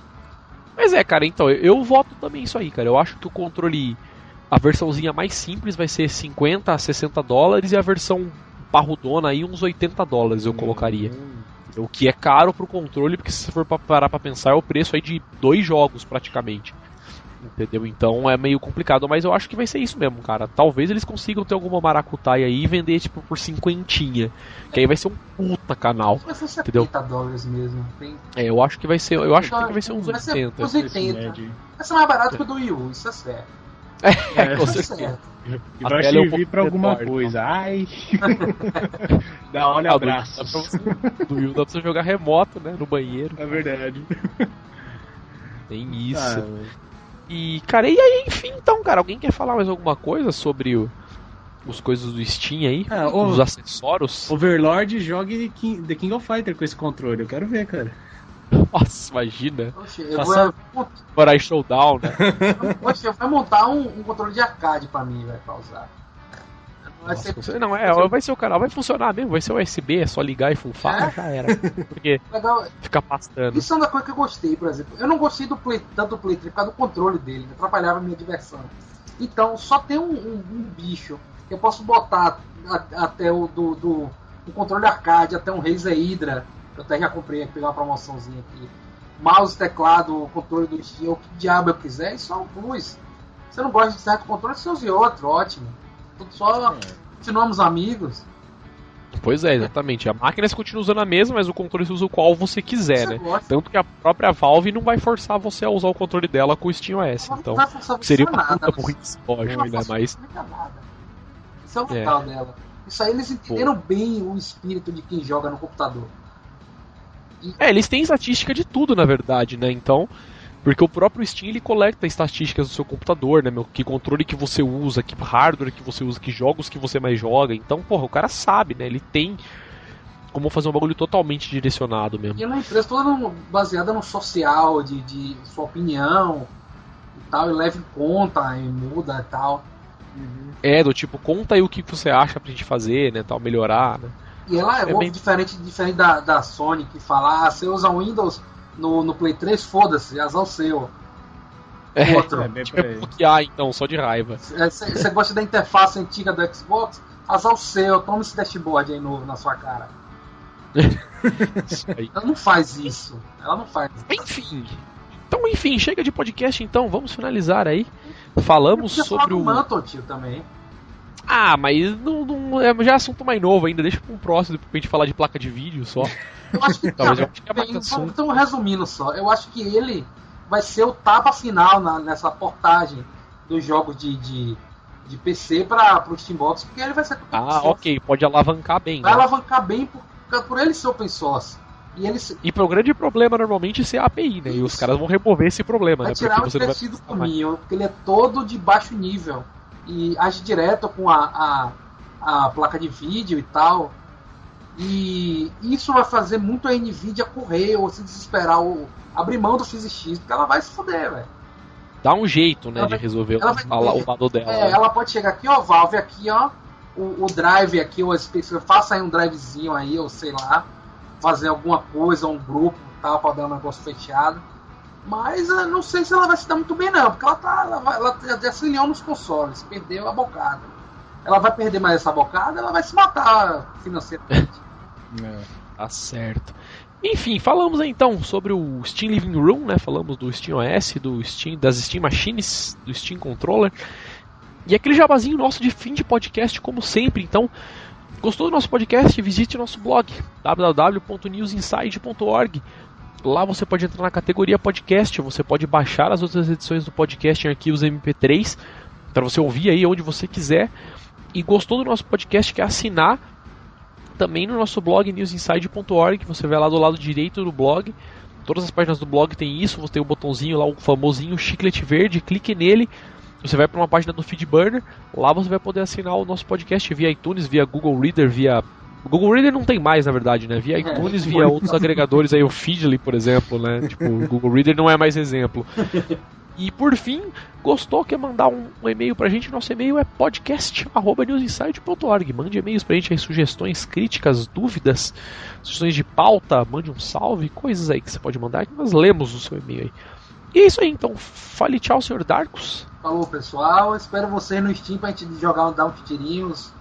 Mas é, cara, então, eu, eu voto também isso aí, cara. Eu acho que o controle a versãozinha mais simples vai ser 50 a 60 dólares e a versão parrudona aí uns 80 dólares eu colocaria. O que é caro pro controle, porque se você for parar pra pensar, é o preço aí de dois jogos praticamente. Entendeu? Então é meio complicado, mas eu acho que vai ser isso mesmo, cara. Talvez eles consigam ter alguma maracutaia aí e vender tipo por cinquentinha. Que aí vai ser um puta canal. Vai ser 70 entendeu? dólares mesmo. Tem... É, eu acho que vai ser. Eu acho que vai ser uns vai 80. Ser uns 80. Vai ser mais barato que o do Wii U, isso é certo. É, é com (laughs) certeza. E vai servir pra alguma coisa. Então. Ai. (laughs) dá olha ah, abraço. Do Wii U dá pra você jogar remoto, né? No banheiro. É verdade. Tem isso. Ah, e, cara, e aí, enfim, então, cara, alguém quer falar mais alguma coisa sobre o, os coisas do Steam aí? Ah, os acessórios? Overlord jogue The King of Fighter com esse controle, eu quero ver, cara. (laughs) Nossa, imagina. Oxe, eu vou... Para Showdown, né? (laughs) Poxa, vai montar um, um, controle de arcade pra mim, vai pra usar. Vai Nossa, ser... Não, é, vai ser o canal, vai funcionar mesmo, vai ser USB, é só ligar e funfar, é? já era. Porque (laughs) Legal. fica pastando. Isso é uma coisa que eu gostei, por exemplo. Eu não gostei do Play, tanto do Play 3 por causa do controle dele, atrapalhava a minha diversão. Então, só tem um, um, um bicho que eu posso botar a, até o do, do, do, controle arcade, até um Razer Hydra, eu até já comprei, pegar uma promoçãozinha aqui. Mouse, teclado, controle do Steam, o que diabo eu quiser, é um plus. Você não gosta de certo controle, você use outro, ótimo. Tudo só continuamos amigos. Pois é, exatamente. A máquina você continua usando a mesma, mas o controle você usa o qual você quiser, você né? Gosta. Tanto que a própria Valve não vai forçar você a usar o controle dela com o SteamOS. Então, seria uma puta muito lógico, ainda mais. Isso é o legal é. dela. Isso aí eles entenderam Pô. bem o espírito de quem joga no computador. É, eles têm estatística de tudo, na verdade, né? Então, porque o próprio Steam ele coleta estatísticas do seu computador, né, meu? Que controle que você usa, que hardware que você usa, que jogos que você mais joga. Então, porra, o cara sabe, né? Ele tem como fazer um bagulho totalmente direcionado mesmo. E é uma empresa toda baseada no social, de, de sua opinião e tal, e leva em conta e muda e tal. Uhum. É, do tipo, conta aí o que você acha pra gente fazer, né, tal, melhorar, né? E ela é, é bem... diferente, diferente da, da Sony, que fala, ah, você usa Windows no, no Play 3, foda-se, azar o seu. É, Outro. É, tipo, bloquear então, só de raiva. Você gosta da interface antiga do Xbox? Azar o seu, toma esse dashboard aí novo na sua cara. Ela não faz isso. Ela não faz isso. Enfim. Então, enfim, chega de podcast então, vamos finalizar aí. Falamos sobre o. Mantle, tio, também. Ah, mas não, não, é já assunto mais novo ainda, deixa para um próximo pra gente falar de placa de vídeo só. Eu acho que, (laughs) Talvez eu acho que é então, então, resumindo só, eu acho que ele vai ser o tapa final na, nessa portagem dos jogos de, de, de PC para o Steambox, porque ele vai ser Ah, ok, pode alavancar bem. Vai né? alavancar bem por, por ele ser open source. E, ele e pro grande problema normalmente ser a API, né? Isso. E os caras vão remover esse problema, vai né? Tirar porque o você do caminho, porque ele é todo de baixo nível e age direto com a, a, a placa de vídeo e tal. E isso vai fazer muito a Nvidia correr ou se desesperar ou abrir mão do PhysX, porque ela vai se foder, velho. Dá um jeito, né, ela de vai, resolver o, vai, o lado dela. É, né? ela pode chegar aqui, ó, Valve aqui, ó, o, o drive aqui, o Space, faça aí um drivezinho aí, ou sei lá, fazer alguma coisa, um grupo tal, pra dar um negócio fechado. Mas eu não sei se ela vai se dar muito bem, não, porque ela tá. Ela, ela já se nos consoles, perdeu a bocada. Ela vai perder mais essa bocada, ela vai se matar financeiramente. (laughs) é, tá certo. Enfim, falamos então sobre o Steam Living Room, né? Falamos do Steam OS, do Steam, das Steam Machines, do Steam Controller. E aquele jabazinho nosso de fim de podcast, como sempre. Então, gostou do nosso podcast? Visite nosso blog www.newsinside.org Lá você pode entrar na categoria podcast, você pode baixar as outras edições do podcast em arquivos MP3 para você ouvir aí onde você quiser. E gostou do nosso podcast, quer assinar também no nosso blog newsinside.org, você vai lá do lado direito do blog. Todas as páginas do blog tem isso, você tem o botãozinho lá, o famosinho chiclete verde, clique nele, você vai para uma página do Feedburner, lá você vai poder assinar o nosso podcast via iTunes, via Google Reader, via o Google Reader não tem mais, na verdade, né? Via é. iTunes, via outros agregadores aí, o Feedly, por exemplo, né? Tipo, o Google Reader não é mais exemplo. (laughs) E por fim, gostou, quer mandar um, um e-mail pra gente? Nosso e-mail é podcast.newsinside.org. Mande e-mails pra gente aí, sugestões, críticas, dúvidas, sugestões de pauta, mande um salve, coisas aí que você pode mandar que nós lemos o seu e-mail aí. E é isso aí, então. Fale tchau, senhor Darkus. Falou, pessoal. Espero vocês no Steam pra gente jogar, dar uns tirinhos.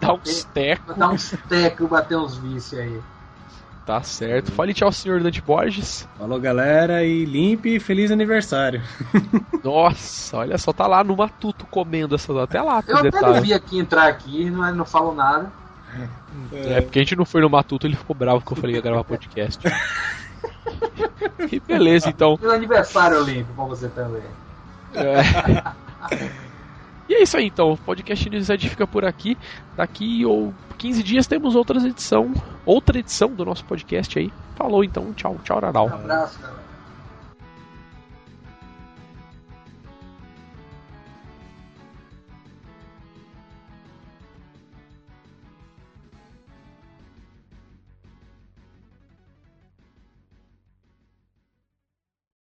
Dar (laughs) uns tecos. Dar uns tecos, bater uns vícios aí. Tá certo. Fale tchau, senhor Dante Borges. Falou, galera, e limpe e feliz aniversário. (laughs) Nossa, olha só, tá lá no Matuto comendo essas até lá. Eu até vi aqui entrar aqui, não, não falo nada. É, porque a gente não foi no Matuto, ele ficou bravo que eu falei que ia gravar podcast. (laughs) e beleza, então. Feliz aniversário limpo pra você também. É. E é isso aí então, o podcast Newsed fica por aqui. Daqui ou 15 dias temos outra edição, outra edição do nosso podcast aí. Falou então, tchau, tchau, Raral. Um abraço, galera.